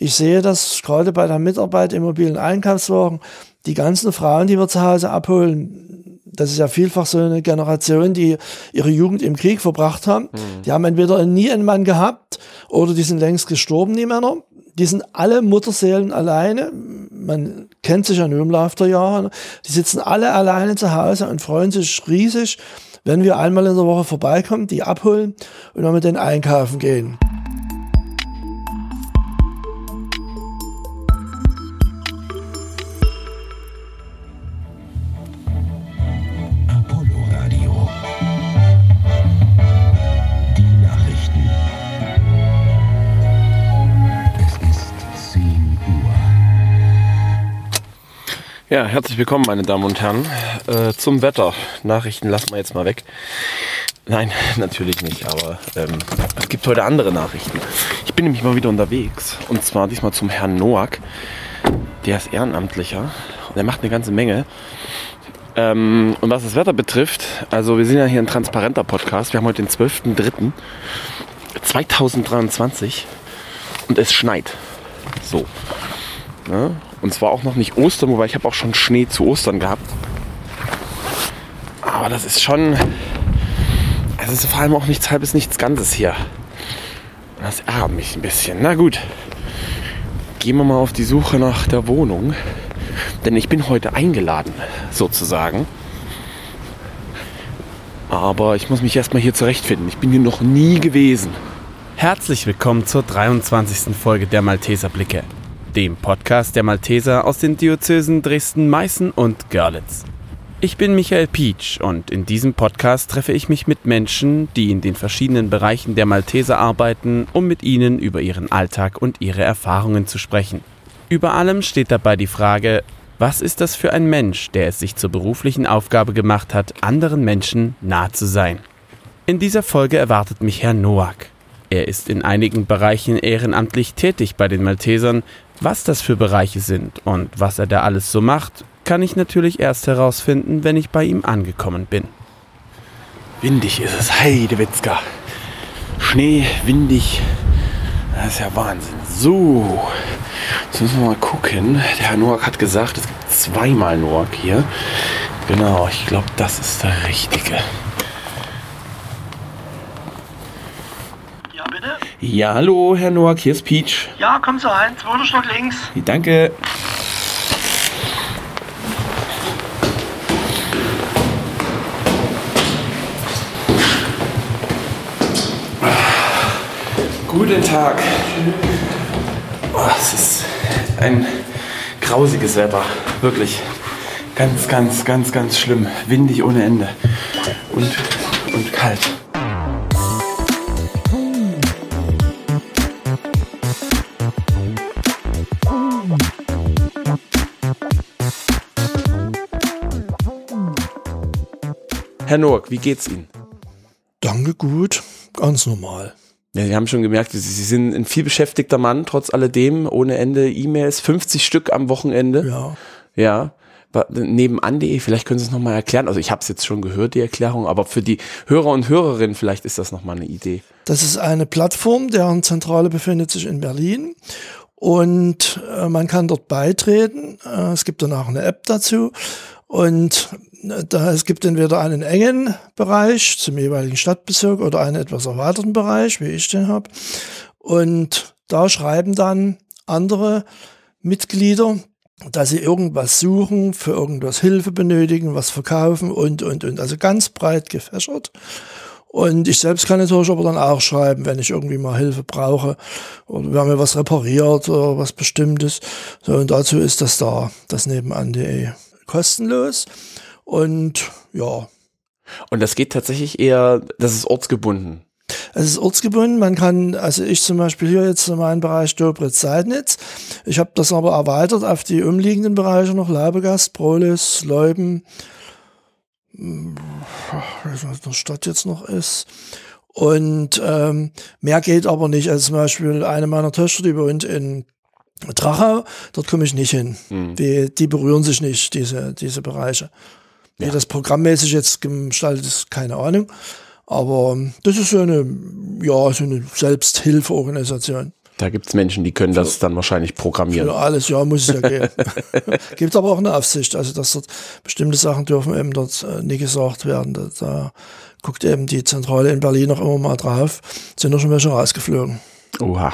Ich sehe das gerade bei der Mitarbeit im mobilen Einkaufswagen, die ganzen Frauen, die wir zu Hause abholen, das ist ja vielfach so eine Generation, die ihre Jugend im Krieg verbracht haben. Mhm. Die haben entweder nie einen Mann gehabt oder die sind längst gestorben, die Männer. Die sind alle Mutterseelen alleine. Man kennt sich ja nur im Laufe der Jahre. Die sitzen alle alleine zu Hause und freuen sich riesig, wenn wir einmal in der Woche vorbeikommen, die abholen und dann mit denen einkaufen gehen. Ja, herzlich willkommen, meine Damen und Herren, äh, zum Wetter. Nachrichten lassen wir jetzt mal weg. Nein, natürlich nicht, aber ähm, es gibt heute andere Nachrichten. Ich bin nämlich mal wieder unterwegs und zwar diesmal zum Herrn Noack. Der ist Ehrenamtlicher und er macht eine ganze Menge. Ähm, und was das Wetter betrifft, also wir sind ja hier ein transparenter Podcast. Wir haben heute den 12.03.2023 und es schneit. So. Ja, und zwar auch noch nicht Ostern, wobei ich habe auch schon Schnee zu Ostern gehabt. Aber das ist schon. Es ist vor allem auch nichts halbes, nichts Ganzes hier. Das ärgert mich ein bisschen. Na gut. Gehen wir mal auf die Suche nach der Wohnung. Denn ich bin heute eingeladen, sozusagen. Aber ich muss mich erstmal hier zurechtfinden. Ich bin hier noch nie gewesen. Herzlich willkommen zur 23. Folge der Malteser Blicke dem Podcast der Malteser aus den Diözesen Dresden, Meißen und Görlitz. Ich bin Michael Pietsch und in diesem Podcast treffe ich mich mit Menschen, die in den verschiedenen Bereichen der Malteser arbeiten, um mit ihnen über ihren Alltag und ihre Erfahrungen zu sprechen. Über allem steht dabei die Frage, was ist das für ein Mensch, der es sich zur beruflichen Aufgabe gemacht hat, anderen Menschen nah zu sein? In dieser Folge erwartet mich Herr Noack. Er ist in einigen Bereichen ehrenamtlich tätig bei den Maltesern, was das für Bereiche sind und was er da alles so macht, kann ich natürlich erst herausfinden, wenn ich bei ihm angekommen bin. Windig ist es, Heidewitzka. Schnee, windig. Das ist ja Wahnsinn. So, jetzt müssen wir mal gucken. Der Herr Noack hat gesagt, es gibt zweimal Noack hier. Genau, ich glaube, das ist der richtige. Ja, hallo, Herr Noack, hier ist Peach. Ja, komm so rein, zweiter Stock links. Danke. Guten Tag. Oh, es ist ein grausiges Wetter, wirklich. Ganz, ganz, ganz, ganz schlimm. Windig ohne Ende. Und, und kalt. Herr Noack, wie geht's Ihnen? Danke gut, ganz normal. Ja, Sie haben schon gemerkt, Sie sind ein viel beschäftigter Mann, trotz alledem, ohne Ende E-Mails, 50 Stück am Wochenende. Ja. Ja. Nebenan.de, vielleicht können Sie es nochmal erklären. Also ich habe es jetzt schon gehört, die Erklärung, aber für die Hörer und Hörerinnen vielleicht ist das nochmal eine Idee. Das ist eine Plattform, deren Zentrale befindet sich in Berlin und äh, man kann dort beitreten. Äh, es gibt danach eine App dazu und da, es gibt entweder einen engen Bereich zum jeweiligen Stadtbezirk oder einen etwas erweiterten Bereich, wie ich den habe. Und da schreiben dann andere Mitglieder, dass sie irgendwas suchen, für irgendwas Hilfe benötigen, was verkaufen und, und, und. Also ganz breit gefächert. Und ich selbst kann natürlich aber dann auch schreiben, wenn ich irgendwie mal Hilfe brauche oder wir haben mir was repariert oder was Bestimmtes. So, und dazu ist das da, das nebenan.de kostenlos. Und ja. Und das geht tatsächlich eher, das ist ortsgebunden. Es ist ortsgebunden. Man kann, also ich zum Beispiel hier jetzt in meinem Bereich Dobritz-Seidnitz. Ich habe das aber erweitert auf die umliegenden Bereiche noch, Labegast, Brolis, Leuben, was der Stadt jetzt noch ist. Und ähm, mehr geht aber nicht. Also zum Beispiel eine meiner Töchter, die wohnt in Drachau, dort komme ich nicht hin. Mhm. Die, die berühren sich nicht, diese, diese Bereiche. Wie ja. das programmmäßig jetzt gestaltet ist, keine Ahnung. Aber das ist so eine, ja, so eine Selbsthilfeorganisation. Da gibt es Menschen, die können das dann wahrscheinlich programmieren. Für alles, ja, muss es ja gehen. gibt aber auch eine Aufsicht, also dass dort bestimmte Sachen dürfen eben dort äh, nie gesagt werden. Da, da guckt eben die Zentrale in Berlin noch immer mal drauf. Sind doch schon welche rausgeflogen. Oha.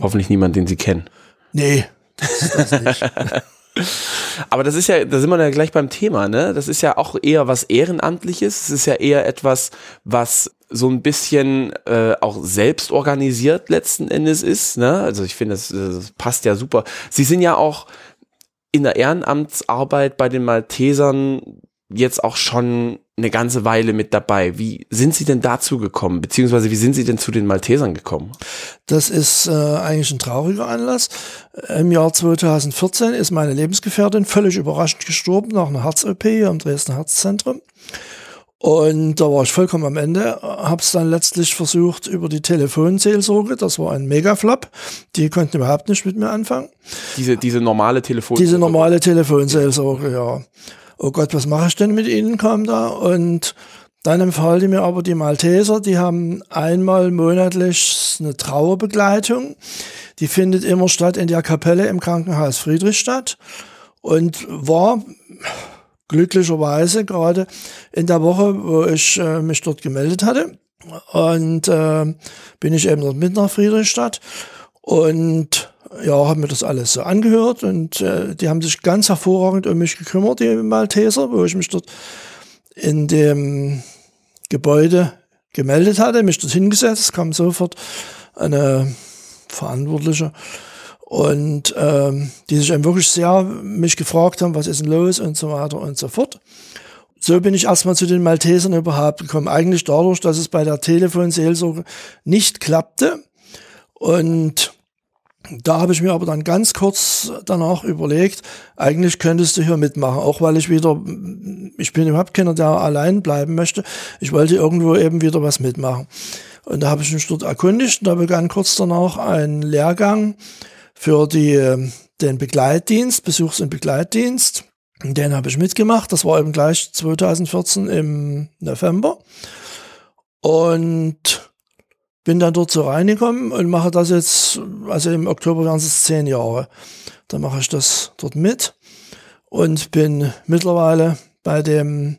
Hoffentlich niemand, den Sie kennen. Nee, das, das nicht. Aber das ist ja, da sind wir ja gleich beim Thema, ne? Das ist ja auch eher was Ehrenamtliches. Es ist ja eher etwas, was so ein bisschen äh, auch selbst organisiert letzten Endes ist. Ne? Also ich finde, das, das passt ja super. Sie sind ja auch in der Ehrenamtsarbeit bei den Maltesern jetzt auch schon eine ganze Weile mit dabei. Wie sind Sie denn dazu gekommen? Beziehungsweise wie sind Sie denn zu den Maltesern gekommen? Das ist äh, eigentlich ein trauriger Anlass. Im Jahr 2014 ist meine Lebensgefährtin völlig überraschend gestorben nach einer Herz-OP im Dresdner Herzzentrum. Und da war ich vollkommen am Ende, habe es dann letztlich versucht über die Telefonseelsorge, das war ein Megaflop, die konnten überhaupt nicht mit mir anfangen. Diese, diese normale Telefonseelsorge? Diese normale Telefonseelsorge, ja. Oh Gott, was mache ich denn mit ihnen, kam da. Und dann empfahl die mir aber die Malteser, die haben einmal monatlich eine Trauerbegleitung. Die findet immer statt in der Kapelle im Krankenhaus Friedrichstadt und war glücklicherweise gerade in der Woche, wo ich äh, mich dort gemeldet hatte. Und äh, bin ich eben dort mit nach Friedrichstadt und ja, habe mir das alles so angehört und äh, die haben sich ganz hervorragend um mich gekümmert, die Malteser, wo ich mich dort in dem Gebäude gemeldet hatte, mich dort hingesetzt, kam sofort eine Verantwortliche und ähm, die sich eben wirklich sehr mich gefragt haben, was ist denn los und so weiter und so fort. So bin ich erstmal zu den Maltesern überhaupt gekommen. Eigentlich dadurch, dass es bei der Telefonseelsorge nicht klappte. Und da habe ich mir aber dann ganz kurz danach überlegt, eigentlich könntest du hier mitmachen, auch weil ich wieder, ich bin überhaupt keiner, der allein bleiben möchte. Ich wollte irgendwo eben wieder was mitmachen. Und da habe ich mich dort erkundigt und da begann kurz danach ein Lehrgang für die, den Begleitdienst, Besuchs- und Begleitdienst. Den habe ich mitgemacht. Das war eben gleich 2014 im November. Und bin dann dort so reingekommen und mache das jetzt, also im Oktober werden es zehn Jahre. Da mache ich das dort mit und bin mittlerweile bei dem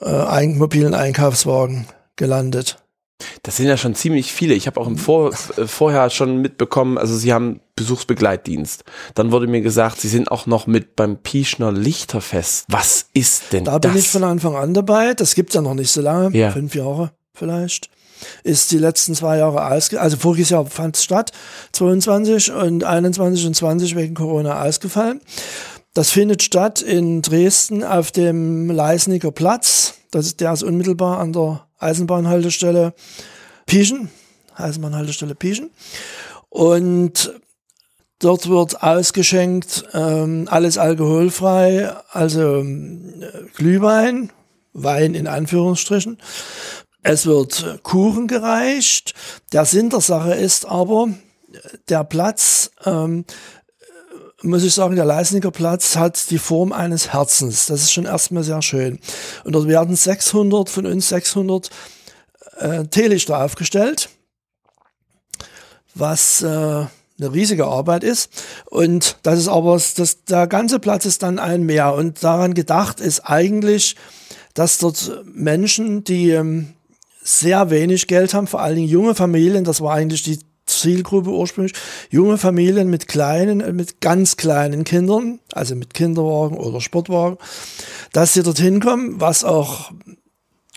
äh, mobilen Einkaufswagen gelandet. Das sind ja schon ziemlich viele. Ich habe auch im Vor äh, vorher schon mitbekommen, also sie haben Besuchsbegleitdienst. Dann wurde mir gesagt, sie sind auch noch mit beim Pieschner Lichterfest. Was ist denn da das? Da bin ich von Anfang an dabei. Das gibt's ja noch nicht so lange, ja. fünf Jahre vielleicht. Ist die letzten zwei Jahre ausge, also voriges Jahr fand es statt, 22 und 21 und 20 wegen Corona ausgefallen. Das findet statt in Dresden auf dem Leisniger Platz. Das ist, der ist unmittelbar an der Eisenbahnhaltestelle Pieschen, Eisenbahnhaltestelle Pieschen. Und dort wird ausgeschenkt ähm, alles alkoholfrei, also äh, Glühwein, Wein in Anführungsstrichen. Es wird Kuchen gereicht. Der Sinn der Sache ist aber, der Platz ähm, muss ich sagen, der Leisniger Platz hat die Form eines Herzens. Das ist schon erstmal sehr schön. Und dort werden 600 von uns 600 äh, Teelichter aufgestellt, was äh, eine riesige Arbeit ist. Und das ist aber, das, der ganze Platz ist dann ein Meer. Und daran gedacht ist eigentlich, dass dort Menschen, die ähm, sehr wenig Geld haben, vor allen Dingen junge Familien, das war eigentlich die Zielgruppe ursprünglich junge Familien mit kleinen, äh, mit ganz kleinen Kindern, also mit Kinderwagen oder Sportwagen, dass sie dorthin kommen, was auch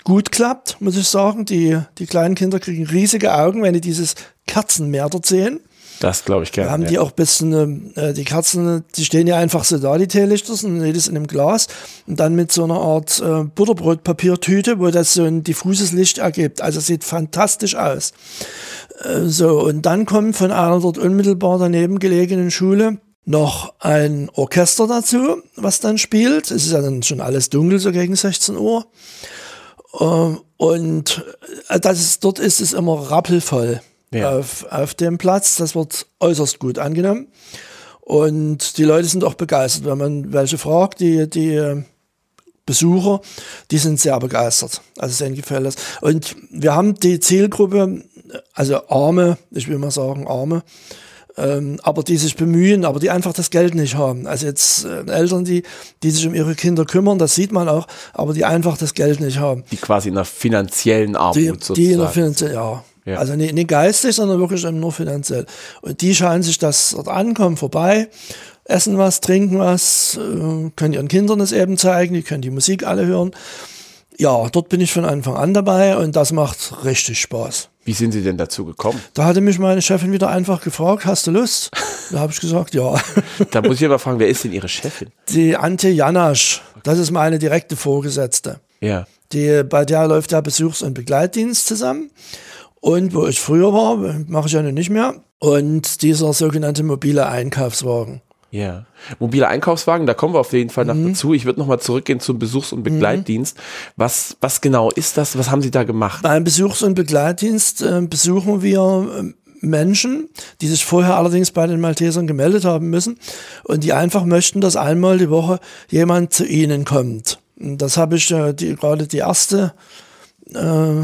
gut klappt, muss ich sagen. Die, die kleinen Kinder kriegen riesige Augen, wenn die dieses Kerzenmeer dort sehen. Das glaube ich gerne. Da haben die auch ein bisschen, äh, die Kerzen, die stehen ja einfach so da, die Teelichter, sind jedes in einem Glas und dann mit so einer Art äh, Butterbrotpapiertüte, wo das so ein diffuses Licht ergibt. Also sieht fantastisch aus. Äh, so, und dann kommt von einer dort unmittelbar daneben gelegenen Schule noch ein Orchester dazu, was dann spielt. Es ist ja dann schon alles dunkel, so gegen 16 Uhr. Ähm, und äh, das ist, dort ist es immer rappelvoll ja. auf, auf dem Platz. Das wird äußerst gut angenommen. Und die Leute sind auch begeistert. Wenn man welche fragt, die, die äh, Besucher, die sind sehr begeistert. Also denen gefällt das. Und wir haben die Zielgruppe, also Arme, ich will mal sagen Arme, ähm, aber die sich bemühen, aber die einfach das Geld nicht haben. Also jetzt äh, Eltern, die, die sich um ihre Kinder kümmern, das sieht man auch, aber die einfach das Geld nicht haben. Die quasi in einer finanziellen Armut Die, sozusagen. die in der finanziellen, ja. Ja. Also nicht, nicht geistig, sondern wirklich nur finanziell. Und die scheinen sich das dort ankommen, vorbei, essen was, trinken was, äh, können ihren Kindern das eben zeigen, die können die Musik alle hören. Ja, dort bin ich von Anfang an dabei und das macht richtig Spaß. Wie sind Sie denn dazu gekommen? Da hatte mich meine Chefin wieder einfach gefragt, hast du Lust? Da habe ich gesagt, ja. Da muss ich aber fragen, wer ist denn Ihre Chefin? Die Antje Janasch, das ist meine direkte Vorgesetzte. Ja. Die, bei der läuft der Besuchs- und Begleitdienst zusammen. Und wo ich früher war, mache ich ja nun nicht mehr. Und dieser sogenannte mobile Einkaufswagen. Ja. Mobile Einkaufswagen, da kommen wir auf jeden Fall noch dazu. Ich würde nochmal zurückgehen zum Besuchs- und Begleitdienst. Was, was genau ist das? Was haben Sie da gemacht? Beim Besuchs- und Begleitdienst äh, besuchen wir äh, Menschen, die sich vorher allerdings bei den Maltesern gemeldet haben müssen und die einfach möchten, dass einmal die Woche jemand zu ihnen kommt. Und das habe ich äh, die, gerade die erste, äh,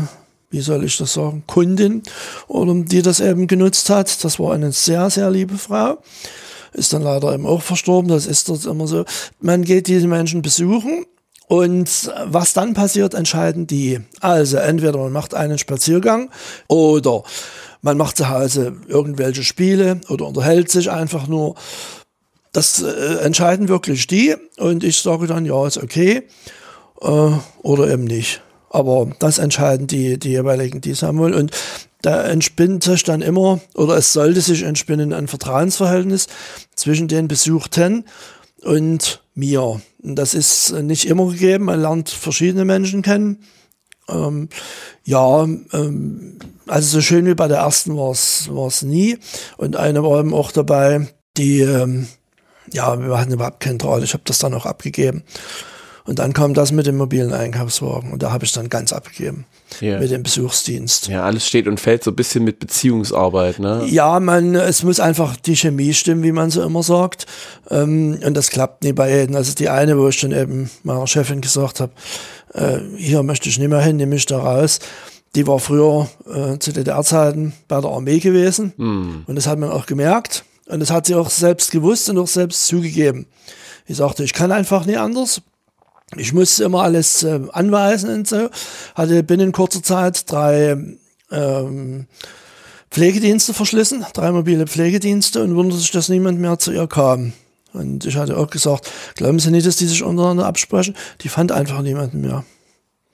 wie soll ich das sagen, Kundin, die das eben genutzt hat. Das war eine sehr, sehr liebe Frau. Ist dann leider eben auch verstorben. Das ist dort immer so. Man geht diese Menschen besuchen und was dann passiert, entscheiden die. Also entweder man macht einen Spaziergang oder man macht zu Hause irgendwelche Spiele oder unterhält sich einfach nur. Das äh, entscheiden wirklich die und ich sage dann, ja, ist okay äh, oder eben nicht. Aber das entscheiden die, die jeweiligen, die wollen. Und da entspinnt sich dann immer, oder es sollte sich entspinnen, ein Vertrauensverhältnis zwischen den Besuchten und mir. Und das ist nicht immer gegeben. Man lernt verschiedene Menschen kennen. Ähm, ja, ähm, also so schön wie bei der ersten war es nie. Und eine war eben auch dabei, die, ähm, ja, wir hatten überhaupt keinen Draht. Ich habe das dann auch abgegeben. Und dann kam das mit dem mobilen Einkaufswagen und da habe ich dann ganz abgegeben Ja. mit dem Besuchsdienst. Ja, alles steht und fällt so ein bisschen mit Beziehungsarbeit, ne? Ja, man, es muss einfach die Chemie stimmen, wie man so immer sagt. Ähm, und das klappt nie bei jedem. Also die eine, wo ich dann eben meiner Chefin gesagt habe, äh, hier möchte ich nicht mehr hin, nehme ich da raus. Die war früher äh, zu DDR-Zeiten bei der Armee gewesen. Und das hat man auch gemerkt. Und das hat sie auch selbst gewusst und auch selbst zugegeben. Ich sagte, ich kann einfach nie anders. Ich musste immer alles äh, anweisen und so. Hatte binnen kurzer Zeit drei ähm, Pflegedienste verschlissen, drei mobile Pflegedienste und wunderte sich, dass niemand mehr zu ihr kam. Und ich hatte auch gesagt, glauben Sie nicht, dass die sich untereinander absprechen? Die fand einfach niemanden mehr.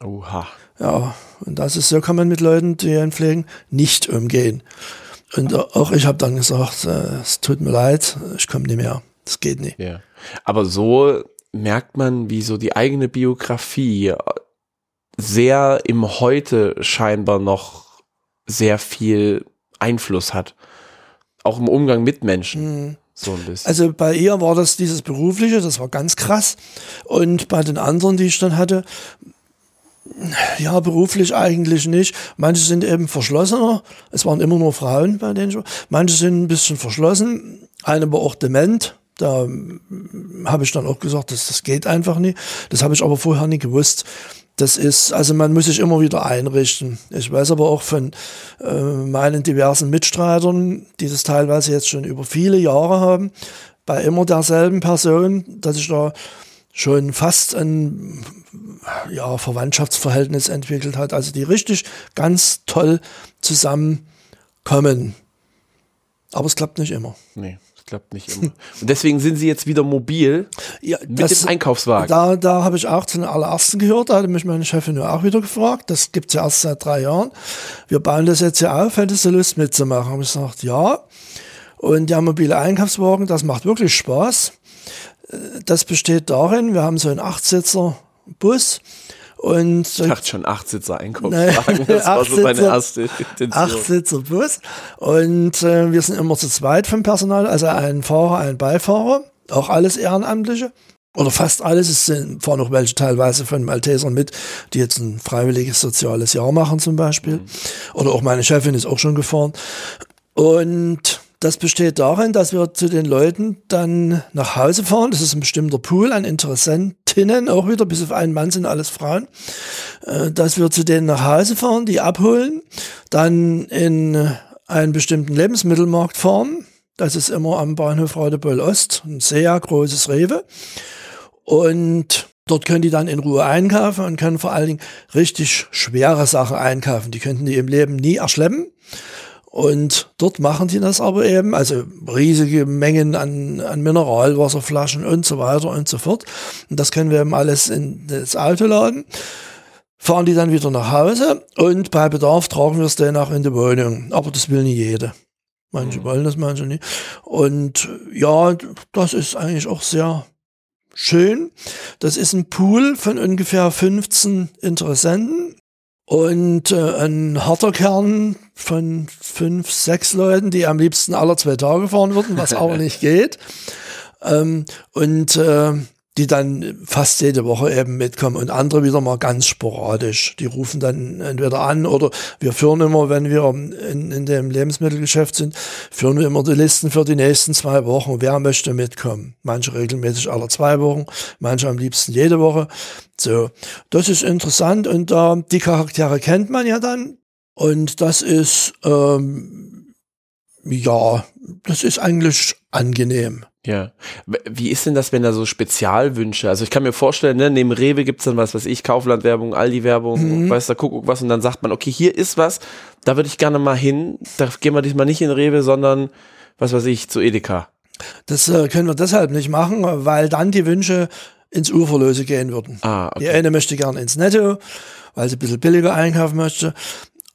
Oha. Ja, und das ist, so kann man mit Leuten, die einen pflegen, nicht umgehen. Und auch ich habe dann gesagt, äh, es tut mir leid, ich komme nicht mehr. Das geht nicht. Ja. Aber so merkt man, wie so die eigene Biografie sehr im Heute scheinbar noch sehr viel Einfluss hat. Auch im Umgang mit Menschen. So ein bisschen. Also bei ihr war das dieses berufliche, das war ganz krass. Und bei den anderen, die ich dann hatte, ja, beruflich eigentlich nicht. Manche sind eben verschlossener. Es waren immer nur Frauen bei denen. Manche sind ein bisschen verschlossen. Eine war auch dement. Da ähm, habe ich dann auch gesagt, das, das geht einfach nicht. Das habe ich aber vorher nie gewusst. Das ist, also man muss sich immer wieder einrichten. Ich weiß aber auch von äh, meinen diversen Mitstreitern, die das teilweise jetzt schon über viele Jahre haben, bei immer derselben Person, dass ich da schon fast ein ja, Verwandtschaftsverhältnis entwickelt hat. Also die richtig ganz toll zusammenkommen. Aber es klappt nicht immer. nee, das klappt nicht immer. Und deswegen sind sie jetzt wieder mobil Ja, mit dem Einkaufswagen. Da, da habe ich auch zu den allerersten gehört, da hatte mich meine Chefin auch wieder gefragt. Das gibt's ja erst seit drei Jahren. Wir bauen das jetzt ja auf, hättest du Lust mitzumachen? Habe ich gesagt, ja. Und der mobile Einkaufswagen, das macht wirklich Spaß. Äh, Das besteht darin, wir haben so einen Achtsitzer Bus und ich dachte schon Achtsitzer Einkaufswagen. Nee, Das war so meine erste Intention. Achtsitzer Bus. Und äh, wir sind immer zu zweit vom Personal, also ein Fahrer, ein Beifahrer, auch alles Ehrenamtliche. Oder fast alles. Es sind, fahren auch welche teilweise von Maltesern mit, die jetzt ein freiwilliges soziales Jahr machen zum Beispiel. Oder auch meine Chefin ist auch schon gefahren. Und das besteht darin, dass wir zu den Leuten dann nach Hause fahren. Das ist ein bestimmter Pool an Interessentinnen, auch wieder, bis auf einen Mann sind alles Frauen. Äh, Dass wir zu denen nach Hause fahren, die abholen, dann in einen bestimmten Lebensmittelmarkt fahren, Das ist immer am Bahnhof Radebeul Ost, ein sehr großes Rewe. Und dort können die dann in Ruhe einkaufen und können vor allen Dingen richtig schwere Sachen einkaufen. Die könnten die im Leben nie erschleppen. Und dort machen die das aber eben, also riesige Mengen an, an Mineralwasserflaschen und so weiter und so fort. Und das können wir eben alles in das Auto laden. Fahren die dann wieder nach Hause und bei Bedarf tragen wir es dann auch in die Wohnung. Aber das will nicht jeder. Manche mhm. wollen das, manche nicht. Und ja, das ist eigentlich auch sehr schön. Das ist ein Pool von ungefähr 15 Interessenten und äh, ein harter Kern von fünf, sechs Leuten, die am liebsten alle zwei Tage fahren würden, was aber nicht geht. Ähm, und äh, die dann fast jede Woche eben mitkommen und andere wieder mal ganz sporadisch. Die rufen dann entweder an oder wir führen immer, wenn wir in, in dem Lebensmittelgeschäft sind, führen wir immer die Listen für die nächsten zwei Wochen. Wer möchte mitkommen? Manche regelmäßig alle zwei Wochen, manche am liebsten jede Woche. So, das ist interessant und äh, die Charaktere kennt man ja dann und das ist ähm, ja, das ist eigentlich angenehm. Ja. Wie ist denn das, wenn da so Spezialwünsche? Also ich kann mir vorstellen, ne, neben Rewe gibt's dann was, was ich, Kaufland-Werbung, Aldi-Werbung, mhm. weiß der Kuckuck was, und dann sagt man, okay, hier ist was, da würde ich gerne mal hin. Da gehen wir diesmal nicht in Rewe, sondern was weiß ich, zu Edeka. Das äh, können wir deshalb nicht machen, weil dann die Wünsche ins Uferlöse gehen würden. Ah, okay. Die eine möchte gerne ins Netto, weil sie ein bisschen billiger einkaufen möchte.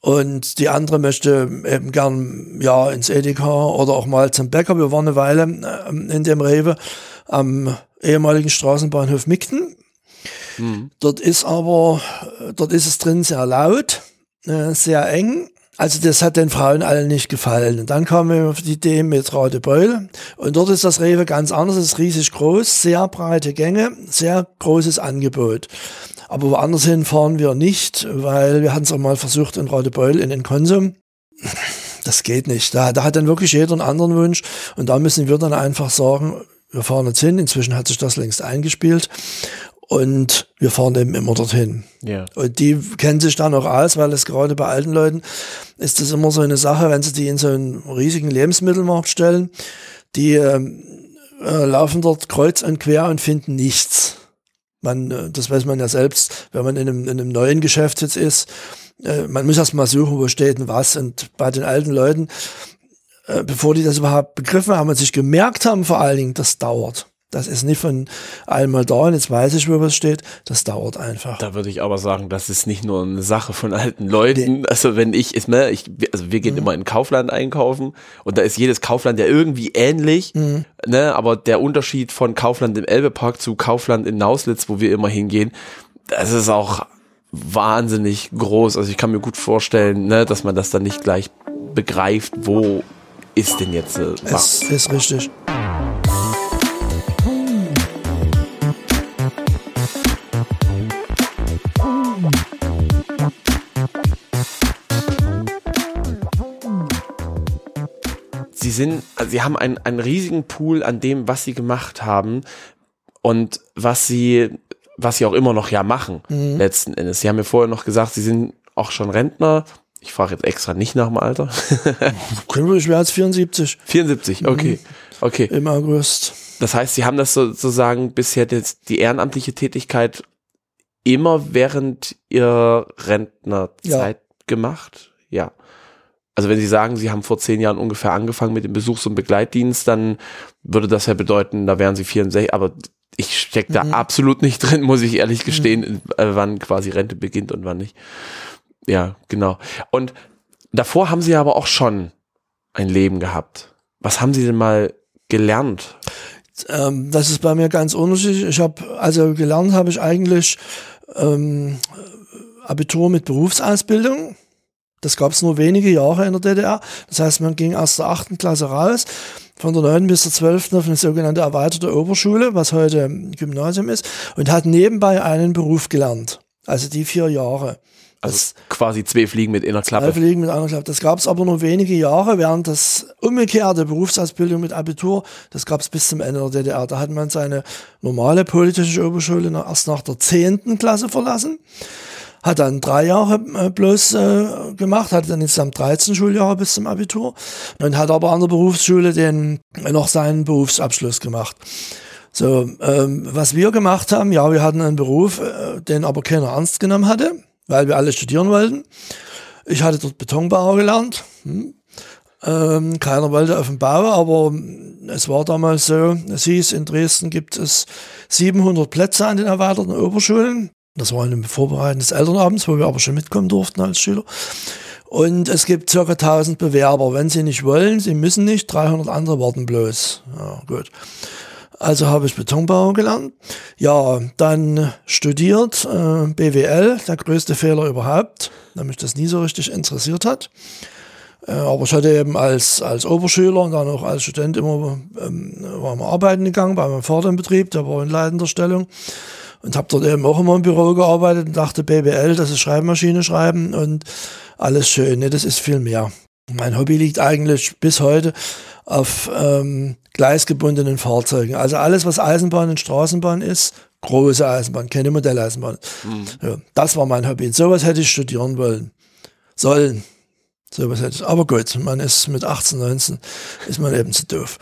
Und die andere möchte eben gern ja ins Edeka oder auch mal zum Bäcker. Wir waren eine Weile ähm, in dem Rewe am ehemaligen Straßenbahnhof Mikten. Mhm. Dort ist aber, dort ist es drin sehr laut, äh, sehr eng. Also das hat den Frauen allen nicht gefallen. Und dann kamen wir auf die Idee mit Radebeul. Und dort ist das Rewe ganz anders, es ist riesig groß, sehr breite Gänge, sehr großes Angebot. Aber woanders hin fahren wir nicht, weil wir hatten es auch mal versucht in Radebeul in den Konsum. Das geht nicht. Da, da hat dann wirklich jeder einen anderen Wunsch. Und da müssen wir dann einfach sagen, wir fahren jetzt hin. Inzwischen hat sich das längst eingespielt. Und wir fahren eben immer dorthin. Ja. Und die kennen sich dann auch aus, weil es gerade bei alten Leuten ist das immer so eine Sache, wenn sie die in so einen riesigen Lebensmittelmarkt stellen, die äh, laufen dort kreuz und quer und finden nichts. Man, äh, das weiß man ja selbst, wenn man in einem, in einem neuen Geschäft jetzt ist. Äh, man muss erst mal suchen, wo steht denn was. Und bei den alten Leuten, äh, bevor die das überhaupt begriffen haben und sich gemerkt haben, vor allen Dingen, das dauert. Das ist nicht von einmal da und jetzt weiß ich, wo was steht. Das dauert einfach. Da würde ich aber sagen, das ist nicht nur eine Sache von alten Leuten. Nee. Also wenn ich, ist mir, ich, also wir gehen mhm. immer in Kaufland einkaufen und da ist jedes Kaufland ja irgendwie ähnlich, mhm. ne, aber der Unterschied von Kaufland im Elbepark zu Kaufland in Nauslitz, wo wir immer hingehen, das ist auch wahnsinnig groß. Also ich kann mir gut vorstellen, ne, dass man das dann nicht gleich begreift, wo ist denn jetzt äh, was. Es ist richtig. Sie sind, also sie haben einen, einen riesigen Pool an dem, was sie gemacht haben und was sie, was sie auch immer noch ja machen, mhm. letzten Endes. Sie haben mir vorher noch gesagt, sie sind auch schon Rentner. Ich frage jetzt extra nicht nach dem Alter. ich wäre jetzt 74. 74, okay. Mhm. Okay. Im August. Das heißt, Sie haben das sozusagen bisher jetzt die ehrenamtliche Tätigkeit immer während Ihrer Rentnerzeit ja. gemacht? Also wenn Sie sagen, Sie haben vor zehn Jahren ungefähr angefangen mit dem Besuchs- und Begleitdienst, dann würde das ja bedeuten, da wären Sie 64, aber ich stecke da mhm. absolut nicht drin, muss ich ehrlich gestehen, mhm. äh, wann quasi Rente beginnt und wann nicht. Ja, genau. Und davor haben Sie aber auch schon ein Leben gehabt. Was haben Sie denn mal gelernt? Ähm, das ist bei mir ganz unterschiedlich. Ich habe, also gelernt habe ich eigentlich ähm, Abitur mit Berufsausbildung. Das gab es nur wenige Jahre in der DDR. Das heißt, man ging aus der achten Klasse raus, von der 9. bis zur 12. auf eine sogenannte erweiterte Oberschule, was heute Gymnasium ist, und hat nebenbei einen Beruf gelernt. Also die vier Jahre. Also das quasi zwei Fliegen mit einer Klappe. Zwei Fliegen mit einer Klappe. Das gab es aber nur wenige Jahre, während das umgekehrte Berufsausbildung mit Abitur, das gab es bis zum Ende der DDR. Da hat man seine normale politische Oberschule erst nach der 10. Klasse verlassen hat dann drei Jahre äh, bloß äh, gemacht, hat dann insgesamt 13 Schuljahre bis zum Abitur und hat aber an der Berufsschule den noch seinen Berufsabschluss gemacht. So, ähm, was wir gemacht haben, ja, wir hatten einen Beruf, äh, den aber keiner ernst genommen hatte, weil wir alle studieren wollten. Ich hatte dort Betonbauer gelernt. Hm. Ähm, keiner wollte auf dem Bau, aber es war damals so, es hieß, in Dresden gibt es 700 Plätze an den erweiterten Oberschulen. Das war ein vorbereitendes Elternabends, wo wir aber schon mitkommen durften als Schüler. Und es gibt circa 1000 Bewerber. Wenn sie nicht wollen, sie müssen nicht, 300 andere warten bloß. Ja, gut. Also habe ich Betonbau gelernt. Ja, dann studiert äh, BWL, der größte Fehler überhaupt, da mich das nie so richtig interessiert hat. Äh, aber ich hatte eben als, als Oberschüler und dann auch als Student immer ähm, war mal arbeiten gegangen bei meinem Vater im Betrieb, der war in leitender Stellung und habe dort eben auch immer im Büro gearbeitet und dachte, BWL, das ist Schreibmaschine schreiben und alles schön. Nee, das ist viel mehr. Mein Hobby liegt eigentlich bis heute auf ähm, gleisgebundenen Fahrzeugen. Also alles, was Eisenbahn und Straßenbahn ist, große Eisenbahn, keine Modelleisenbahn. Mhm. Ja, das war mein Hobby. Und sowas hätte ich studieren wollen. Sollen. So was. Aber gut, man ist mit 18, 19 ist man eben zu doof.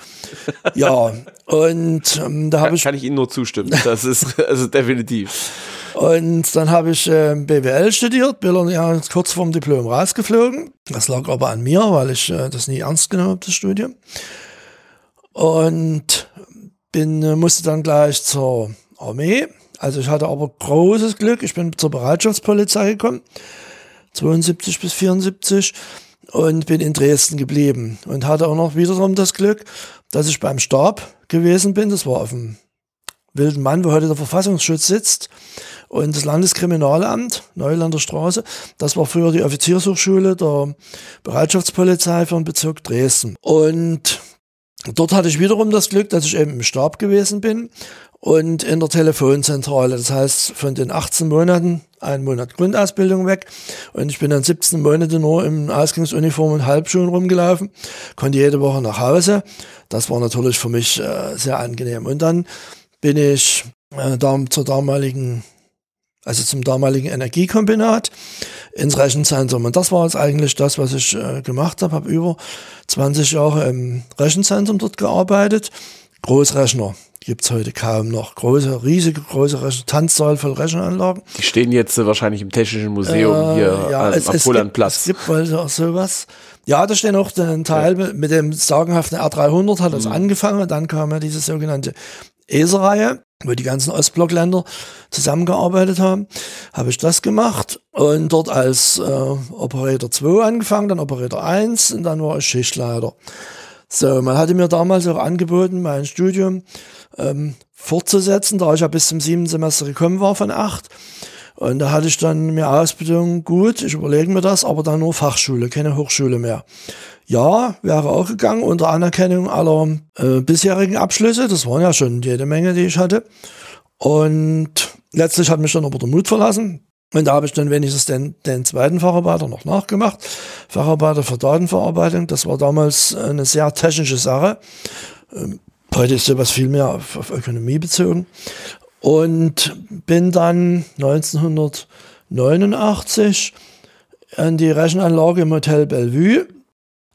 Ja, und ähm, da habe ich. Kann ich Ihnen nur zustimmen. Das ist also definitiv. Und dann habe ich äh, BWL studiert, bin dann ja kurz vorm Diplom rausgeflogen. Das lag aber an mir, weil ich äh, das nie ernst genommen habe, das Studium. Und bin, äh, musste dann gleich zur Armee. Also ich hatte aber großes Glück. Ich bin zur Bereitschaftspolizei gekommen. 72 bis 74 und bin in Dresden geblieben und hatte auch noch wiederum das Glück, dass ich beim Stab gewesen bin. Das war auf dem Wilden Mann, wo heute der Verfassungsschutz sitzt und das Landeskriminalamt, Neulander Straße. Das war früher die Offiziershochschule der Bereitschaftspolizei für den Bezirk Dresden. Und dort hatte ich wiederum das Glück, dass ich eben im Stab gewesen bin und in der Telefonzentrale. Das heißt, von den 18 Monaten einen Monat Grundausbildung weg und ich bin dann 17 Monate nur im Ausgangsuniform und Halbschuhen rumgelaufen, konnte jede Woche nach Hause. Das war natürlich für mich äh, sehr angenehm. Und dann bin ich äh, da, zur damaligen, also zum damaligen Energiekombinat ins Rechenzentrum. Und das war jetzt eigentlich das, was ich äh, gemacht habe. Habe über 20 Jahre im Rechenzentrum dort gearbeitet. Großrechner gibt es heute kaum noch. Große, riesige, große Rechner, Tanzsaal voll Rechenanlagen. Die stehen jetzt äh, wahrscheinlich im Technischen Museum äh, hier ja, am, es, Polandplatz. Es gibt wohl auch sowas. Ja, da steht noch ein Teil ja. mit dem sagenhaften R300 hat das mhm. angefangen. Dann kam ja diese sogenannte ESA-Reihe, wo die ganzen Ostblockländer zusammengearbeitet haben. Habe ich das gemacht und dort als äh, Operator 2 angefangen, dann Operator 1 und dann war ich Schichtleiter. So, man hatte mir damals auch angeboten, mein Studium ähm, fortzusetzen, da ich ja bis zum siebten Semester gekommen war von acht. Und da hatte ich dann mir Ausbildung, gut, ich überlege mir das, aber dann nur Fachschule, keine Hochschule mehr. Ja, wäre auch gegangen unter Anerkennung aller äh, bisherigen Abschlüsse. Das waren ja schon jede Menge, die ich hatte. Und letztlich hat mich dann aber der Mut verlassen. Und da habe ich dann wenigstens den, den zweiten Facharbeiter noch nachgemacht. Facharbeiter für Datenverarbeitung. Das war damals eine sehr technische Sache. Ähm, heute ist sowas viel mehr auf, auf Ökonomie bezogen. Und bin dann 1989 an die Rechenanlage im Hotel Bellevue.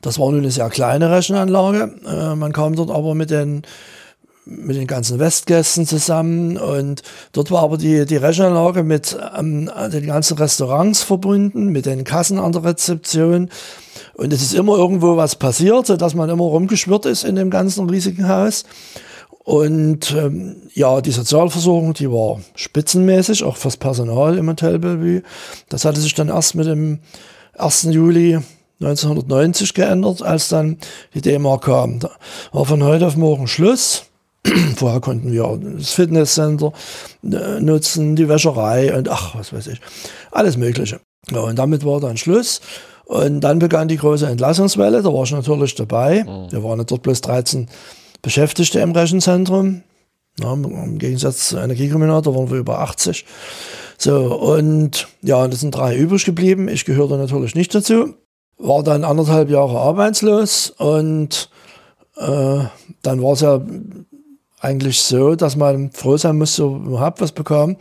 Das war nur eine sehr kleine Rechenanlage. Äh, man kam dort aber mit den mit den ganzen Westgästen zusammen und dort war aber die, die Rechenanlage mit ähm, den ganzen Restaurants verbunden, mit den Kassen an der Rezeption und es ist immer irgendwo was passiert, sodass man immer rumgeschwirrt ist in dem ganzen riesigen Haus. Und ähm, ja, die Sozialversorgung, die war spitzenmäßig, auch fürs Personal im Hotel Bellevue. Das hatte sich dann erst mit dem 1. Juli 1990 geändert, als dann die D-Mark kam. Da war von heute auf morgen Schluss. Vorher konnten wir das Fitnesscenter äh, nutzen, die Wäscherei und ach, was weiß ich, alles Mögliche. Ja, und damit war dann Schluss. Und dann begann die große Entlassungswelle, da war ich natürlich dabei. Mhm. Wir waren dort bloß 13 Beschäftigte im Rechenzentrum. Ja, Im Gegensatz zu Energiekombinat, da waren wir über 80. So, und ja, das sind drei übrig geblieben. Ich gehörte natürlich nicht dazu. War dann anderthalb Jahre arbeitslos und äh, dann war es ja eigentlich so, dass man froh sein muss, so überhaupt was bekommen.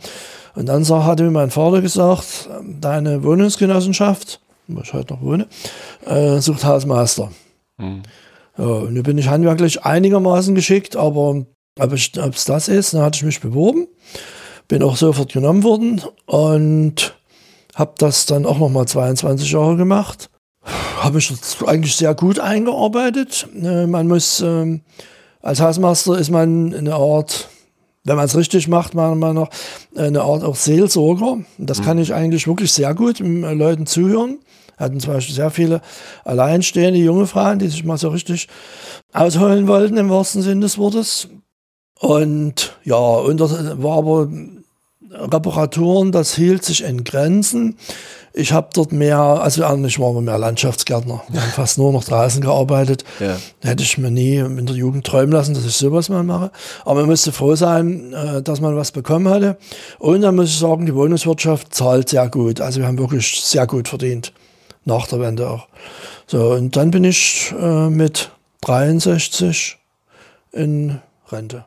Und dann hatte mir mein Vater gesagt, deine Wohnungsgenossenschaft, wo ich heute noch wohne, äh, sucht Hausmeister. Mhm. Ja, und nun bin ich handwerklich einigermaßen geschickt, aber ob es das ist, dann hatte ich mich beworben, bin auch sofort genommen worden und habe das dann auch nochmal 22 Jahre gemacht. Habe mich eigentlich sehr gut eingearbeitet. Äh, man muss, ähm, als Hausmeister ist man eine Art, wenn man es richtig macht, meiner Meinung nach, eine Art auch Seelsorger. Das kann ich eigentlich wirklich sehr gut Leuten zuhören hatten zum Beispiel sehr viele alleinstehende junge Frauen, die sich mal so richtig ausholen wollten, im wahrsten Sinne des Wortes. Und ja, und das war aber Reparaturen, das hielt sich in Grenzen. Ich habe dort mehr, also eigentlich waren wir mehr Landschaftsgärtner. Wir haben fast nur noch draußen gearbeitet. Ja. Hätte ich mir nie in der Jugend träumen lassen, dass ich sowas mal mache. Aber man musste froh sein, äh, dass man was bekommen hatte. Und dann muss ich sagen, die Wohnungswirtschaft zahlt sehr gut. Also wir haben wirklich sehr gut verdient nach der Wende auch. So, und dann bin ich äh, mit 63 in Rente.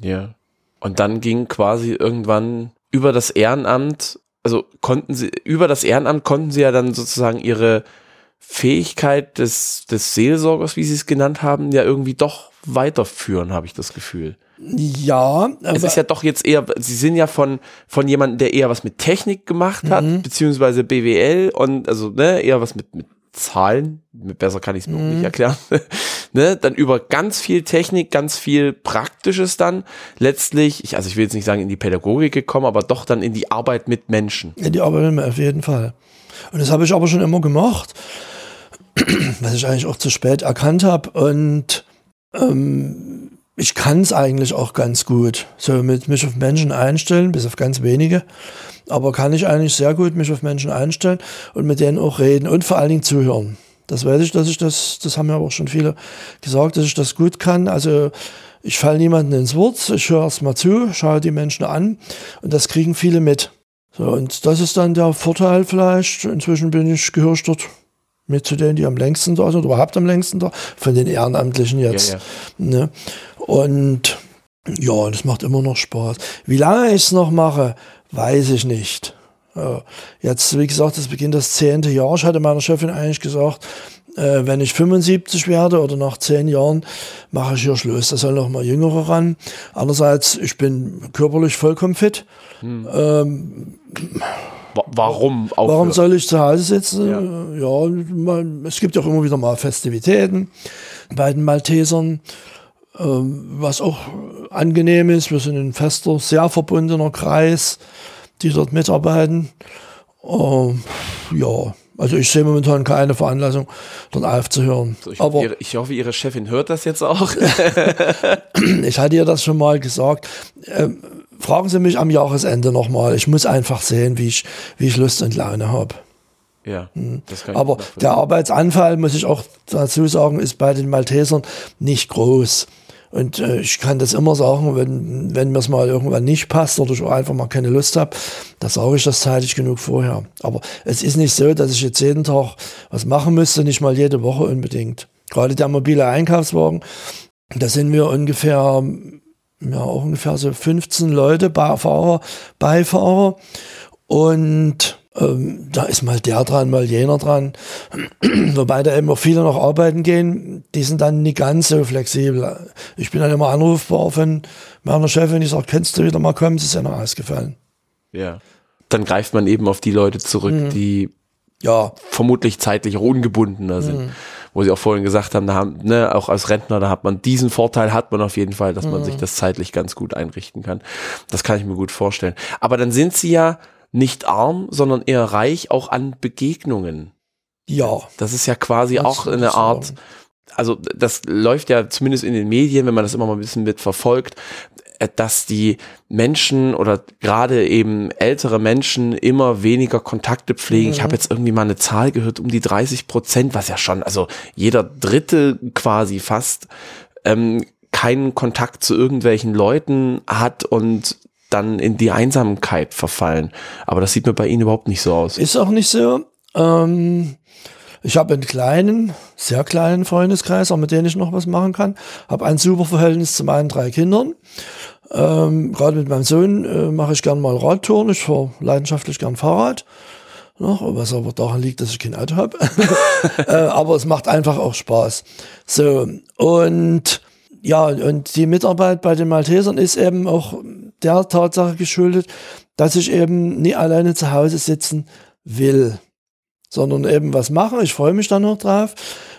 Ja. Und dann ging quasi irgendwann über das Ehrenamt, also konnten Sie, über das Ehrenamt konnten Sie ja dann sozusagen Ihre Fähigkeit des, des Seelsorgers, wie Sie es genannt haben, ja irgendwie doch weiterführen, habe ich das Gefühl. Ja, es ist ja doch jetzt eher, Sie sind ja von von jemandem, der eher was mit Technik gemacht hat, mhm. beziehungsweise BWL und also ne eher was mit mit Zahlen, besser kann ich es mir mhm. auch nicht mhm. erklären, ne, dann über ganz viel Technik, ganz viel Praktisches dann letztlich, ich, also ich will jetzt nicht sagen in die Pädagogik gekommen, aber doch dann in die Arbeit mit Menschen. In die Arbeit mit auf jeden Fall. Und das habe ich aber schon immer gemacht, was ich eigentlich auch zu spät erkannt habe und ähm, ich kann es eigentlich auch ganz gut. So mit mich auf Menschen einstellen, bis auf ganz wenige. Aber kann ich eigentlich sehr gut mich auf Menschen einstellen und mit denen auch reden und vor allen Dingen zuhören. Das weiß ich, dass ich das, das haben ja auch schon viele gesagt, dass ich das gut kann. Also ich falle niemanden ins Wort, ich höre erst mal zu, schaue die Menschen an und das kriegen viele mit. So, und das ist dann der Vorteil vielleicht. Inzwischen bin ich, gehöre mit zu denen, die am längsten da sind, oder überhaupt am längsten da, von den Ehrenamtlichen jetzt. Ja, ja. Ne? Und ja, das macht immer noch Spaß. Wie lange ich es noch mache, weiß ich nicht. Jetzt, wie gesagt, das beginnt das zehnte Jahr. Ich hatte meiner Chefin eigentlich gesagt, äh, wenn ich 75 werde oder nach zehn Jahren, mache ich hier Schluss. Da soll noch mal Jüngere ran. Andererseits, ich bin körperlich vollkommen fit. Hm. Ähm, Warum auch? Warum soll ich zu Hause sitzen? Ja, ja man, es gibt ja auch immer wieder mal Festivitäten bei den Maltesern. Ähm, was auch angenehm ist. Wir sind ein fester, sehr verbundener Kreis, die dort mitarbeiten. Ähm, ja, also ich sehe momentan keine Veranlassung, dort aufzuhören. So, ich, Aber hoffe, ihre, ich hoffe, Ihre Chefin hört das jetzt auch. ich hatte ihr das schon mal gesagt. Ähm, fragen Sie mich am Jahresende nochmal. Ich muss einfach sehen, wie ich, wie ich Lust und Laune habe. Ja, hm. das kann Aber der Arbeitsanfall, muss ich auch dazu sagen, ist bei den Maltesern nicht groß. Und äh, ich kann das immer sagen, wenn, wenn mir es mal irgendwann nicht passt oder ich einfach mal keine Lust habe, da sage ich das zeitig genug vorher. Aber es ist nicht so, dass ich jetzt jeden Tag was machen müsste, nicht mal jede Woche unbedingt. Gerade der mobile Einkaufswagen, da sind wir ungefähr, ja, auch ungefähr so 15 Leute, Fahrer, Beifahrer. Und ähm, da ist mal der dran, mal jener dran. Wobei da immer viele noch arbeiten gehen, die sind dann nicht ganz so flexibel. Ich bin dann immer anrufbar von meiner Chefin, die sagt, kennst du wieder mal kommen, es ist ja noch ausgefallen. Ja. Dann greift man eben auf die Leute zurück, mhm. die ja vermutlich zeitlich ungebundener sind. Mhm. Wo sie auch vorhin gesagt haben, da haben, ne, auch als Rentner, da hat man diesen Vorteil, hat man auf jeden Fall, dass man mhm. sich das zeitlich ganz gut einrichten kann. Das kann ich mir gut vorstellen. Aber dann sind sie ja nicht arm, sondern eher reich auch an Begegnungen. Ja. Das ist ja quasi auch eine Art, also das läuft ja zumindest in den Medien, wenn man das immer mal ein bisschen mit verfolgt, dass die Menschen oder gerade eben ältere Menschen immer weniger Kontakte pflegen. Mhm. Ich habe jetzt irgendwie mal eine Zahl gehört, um die 30 Prozent, was ja schon, also jeder Dritte quasi fast ähm, keinen Kontakt zu irgendwelchen Leuten hat und dann in die Einsamkeit verfallen. Aber das sieht mir bei Ihnen überhaupt nicht so aus. Ist auch nicht so. Ähm, Ich habe einen kleinen, sehr kleinen Freundeskreis, auch mit dem ich noch was machen kann. Habe ein super Verhältnis zu meinen drei Kindern. Ähm, Gerade mit meinem Sohn äh, mache ich gern mal Radtouren. Ich fahre leidenschaftlich gern Fahrrad. Noch, was aber daran liegt, dass ich kein Auto habe. äh, aber es macht einfach auch Spaß. So, und ja, und die Mitarbeit bei den Maltesern ist eben auch der Tatsache geschuldet, dass ich eben nie alleine zu Hause sitzen will, sondern eben was machen. Ich freue mich da noch drauf.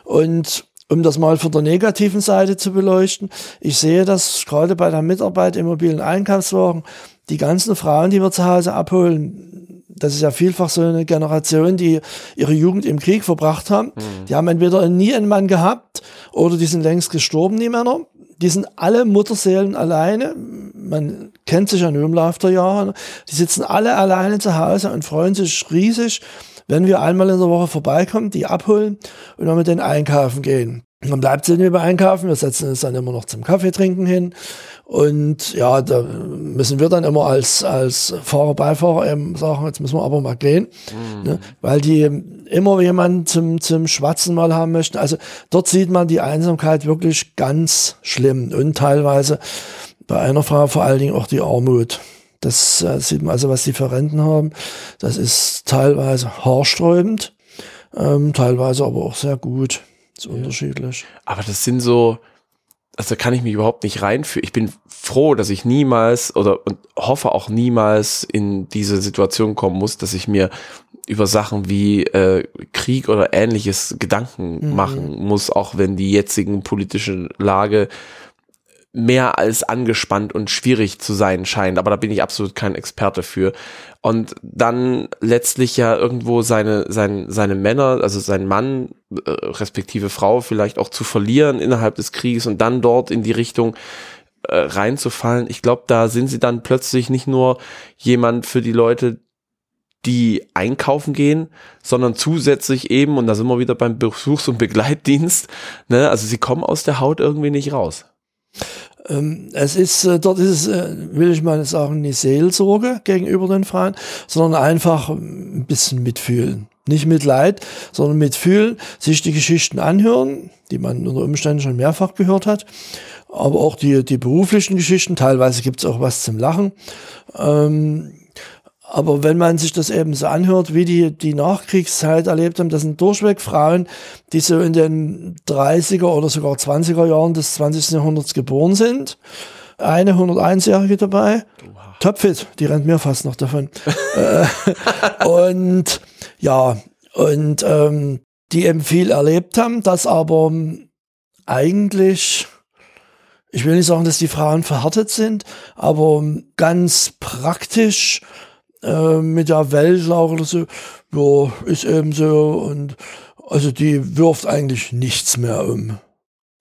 Und um das mal von der negativen Seite zu beleuchten, ich sehe das gerade bei der Mitarbeit im mobilen Einkaufswagen, die ganzen Frauen, die wir zu Hause abholen, das ist ja vielfach so eine Generation, die ihre Jugend im Krieg verbracht haben. Mhm. Die haben entweder nie einen Mann gehabt oder die sind längst gestorben, die Männer die sind alle Mutterseelen alleine. Man kennt sich ja nur im Laufe der Jahre. Die sitzen alle alleine zu Hause und freuen sich riesig, wenn wir einmal in der Woche vorbeikommen, die abholen und dann mit denen einkaufen gehen. Und dann bleibt sie nicht mehr einkaufen. Wir setzen uns dann immer noch zum Kaffee trinken hin. Und ja, da müssen wir dann immer als, als Fahrer, Beifahrer eben sagen, jetzt müssen wir aber mal gehen. Mhm. Ne? Weil die immer jemanden zum, zum Schwatzen mal haben möchten. Also dort sieht man die Einsamkeit wirklich ganz schlimm und teilweise bei einer Frau vor allen Dingen auch die Armut. Das äh, sieht man also, was die für Renten haben. Das ist teilweise haarsträubend, ähm, teilweise aber auch sehr gut. Das ist ja. unterschiedlich. Aber das sind so, also kann ich mich überhaupt nicht reinführen. Ich bin froh, dass ich niemals oder und hoffe auch niemals in diese Situation kommen muss, dass ich mir über Sachen wie äh, Krieg oder ähnliches Gedanken mhm. machen muss, auch wenn die jetzigen politische Lage mehr als angespannt und schwierig zu sein scheint, aber da bin ich absolut kein Experte für. Und dann letztlich ja irgendwo seine, seine, seine Männer, also sein Mann, äh, respektive Frau vielleicht auch zu verlieren innerhalb des Krieges und dann dort in die Richtung äh, reinzufallen. Ich glaube, da sind sie dann plötzlich nicht nur jemand für die Leute, die einkaufen gehen, sondern zusätzlich eben, und da sind wir wieder beim Besuchs- und Begleitdienst, ne, also sie kommen aus der Haut irgendwie nicht raus. Ähm, es ist, äh, dort ist es, äh, will ich mal sagen, nicht Seelsorge gegenüber den Frauen, sondern einfach ein bisschen mitfühlen. Nicht Mitleid, sondern mitfühlen, sich die Geschichten anhören, die man unter Umständen schon mehrfach gehört hat, aber auch die, die beruflichen Geschichten, teilweise gibt es auch was zum Lachen. Ähm, aber wenn man sich das eben so anhört, wie die die Nachkriegszeit erlebt haben, das sind durchweg Frauen, die so in den 30er oder sogar 20er Jahren des 20. Jahrhunderts geboren sind. Eine 101-Jährige dabei. Wow. Topfit, die rennt mir fast noch davon. Äh, und ja, und ähm, die eben viel erlebt haben, das aber eigentlich ich will nicht sagen, dass die Frauen verhärtet sind, aber ganz praktisch äh, mit der Weltlauch oder so, ja, ist eben so und also die wirft eigentlich nichts mehr um.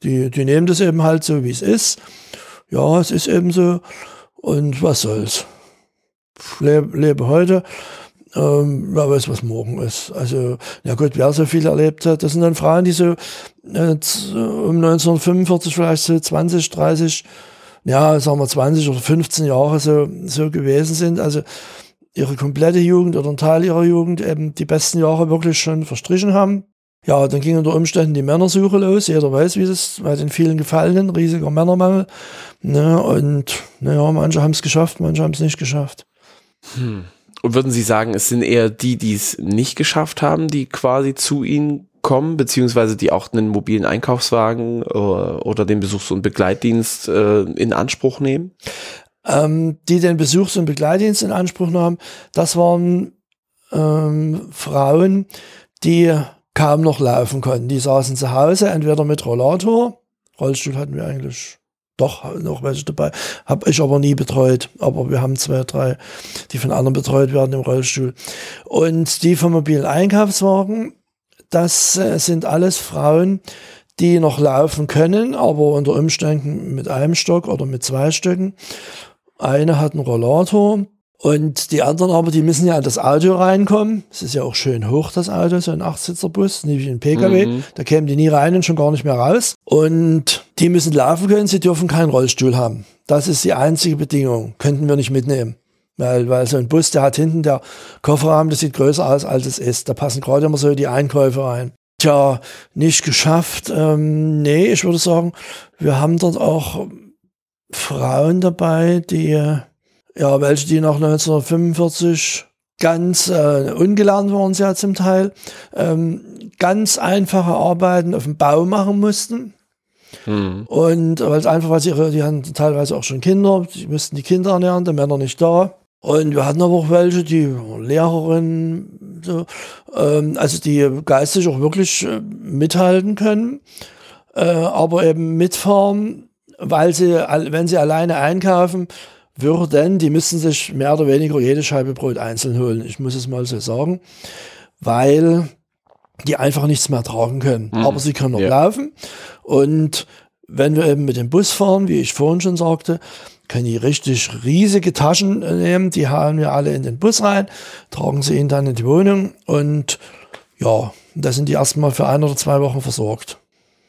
Die, die nehmen das eben halt so, wie es ist. Ja, es ist eben so und was soll's. Lebe, lebe heute. Ähm, wer weiß, was morgen ist. Also, ja gut, wer so viel erlebt hat, das sind dann Frauen, die so äh, um 1945 vielleicht so 20, 30, ja, sagen wir 20 oder 15 Jahre so, so gewesen sind. Also ihre komplette Jugend oder einen Teil ihrer Jugend eben die besten Jahre wirklich schon verstrichen haben. Ja, dann ging unter Umständen die Männersuche los. Jeder weiß, wie das bei den vielen Gefallenen, riesiger Männermangel. Ne, und naja, manche haben es geschafft, manche haben es nicht geschafft. Hm. Und würden Sie sagen, es sind eher die, die es nicht geschafft haben, die quasi zu Ihnen kommen, beziehungsweise die auch einen mobilen Einkaufswagen oder, äh, oder den Besuchs- und Begleitdienst äh, in Anspruch nehmen? Ähm, die den Besuchs- und Begleitdienst in Anspruch nahmen, das waren ähm, Frauen, die kaum noch laufen konnten. Die saßen zu Hause, entweder mit Rollator, Rollstuhl hatten wir eigentlich doch noch welche dabei, habe ich aber nie betreut, aber wir haben zwei, drei, die von anderen betreut werden im Rollstuhl. Und die vom mobilen Einkaufswagen, das äh, sind alles Frauen, die noch laufen können, aber unter Umständen mit einem Stock oder mit zwei Stöcken eine hat einen Rollator und die anderen aber, die müssen ja an das Auto reinkommen. Es ist ja auch schön hoch, das Auto, so ein Achtsitzerbus, nicht wie ein Pkw. Mhm. Da kämen die nie rein und schon gar nicht mehr raus. Und die müssen laufen können, sie dürfen keinen Rollstuhl haben. Das ist die einzige Bedingung. Könnten wir nicht mitnehmen. Weil, weil so ein Bus, der hat hinten der Kofferraum, das sieht größer aus, als es ist. Da passen gerade immer so die Einkäufe rein. Tja, nicht geschafft. Ähm, nee, ich würde sagen, wir haben dort auch Frauen dabei, die, ja, welche, die nach 1945 ganz äh, ungelernt waren sie ja zum Teil, ähm, ganz einfache Arbeiten auf dem Bau machen mussten. Mhm. Und weil es einfach, weil sie ihre, die haben teilweise auch schon Kinder, die mussten die Kinder ernähren, die Männer nicht da. Und wir hatten aber auch welche, die Lehrerinnen, so, ähm, also die geistig auch wirklich äh, mithalten können, äh, aber eben mitfahren, weil sie, wenn sie alleine einkaufen würden, die müssten sich mehr oder weniger jede Scheibe Brot einzeln holen. Ich muss es mal so sagen, weil die einfach nichts mehr tragen können. Mhm. Aber sie können noch ja. laufen. Und wenn wir eben mit dem Bus fahren, wie ich vorhin schon sagte, können die richtig riesige Taschen nehmen, die hauen wir alle in den Bus rein, tragen sie ihn dann in die Wohnung und ja, da sind die erstmal für ein oder zwei Wochen versorgt.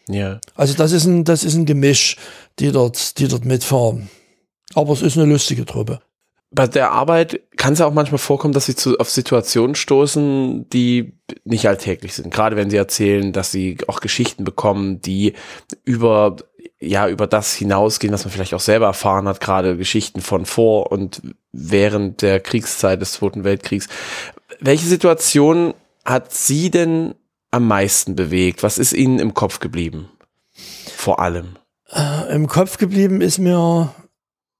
Ja. Also das ist ein, das ist ein Gemisch, die dort, die dort mitfahren. Aber es ist eine lustige Truppe. Bei der Arbeit kann es ja auch manchmal vorkommen, dass sie zu, auf Situationen stoßen, die nicht alltäglich sind. Gerade wenn sie erzählen, dass sie auch Geschichten bekommen, die über ja über das hinausgehen, was man vielleicht auch selber erfahren hat, gerade Geschichten von vor und während der Kriegszeit des Zweiten Weltkriegs. Welche Situation hat Sie denn am meisten bewegt? Was ist Ihnen im Kopf geblieben? Vor allem. Äh, Im Kopf geblieben ist mir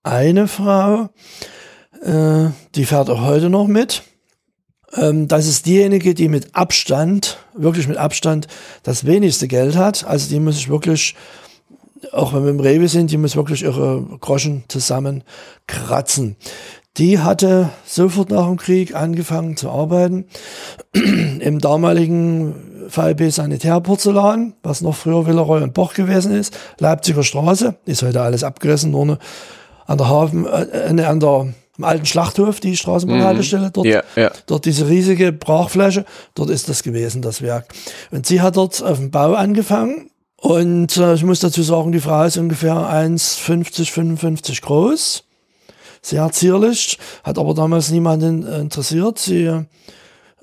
eine Frau, äh, die fährt auch heute noch mit. Ähm, das ist diejenige, die mit Abstand, wirklich mit Abstand, das wenigste Geld hat. Also die muss ich wirklich auch wenn wir im Rewe sind, die muss wirklich ihre Groschen zusammen kratzen. Die hatte sofort nach dem Krieg angefangen zu arbeiten im damaligen VLB Sanitärporzellan, was noch früher Villeroy und Boch gewesen ist, Leipziger Straße, ist heute alles abgerissen, nur an der Hafen, äh, äh an der am alten Schlachthof, die Straßenbahnhaltestelle, dort, ja, ja. dort diese riesige Brachfläche, dort ist das gewesen, das Werk. Und sie hat dort auf dem Bau angefangen und äh, ich muss dazu sagen, die Frau ist ungefähr 1,50, 55 groß. Sehr zierlich, hat aber damals niemanden interessiert. Sie äh,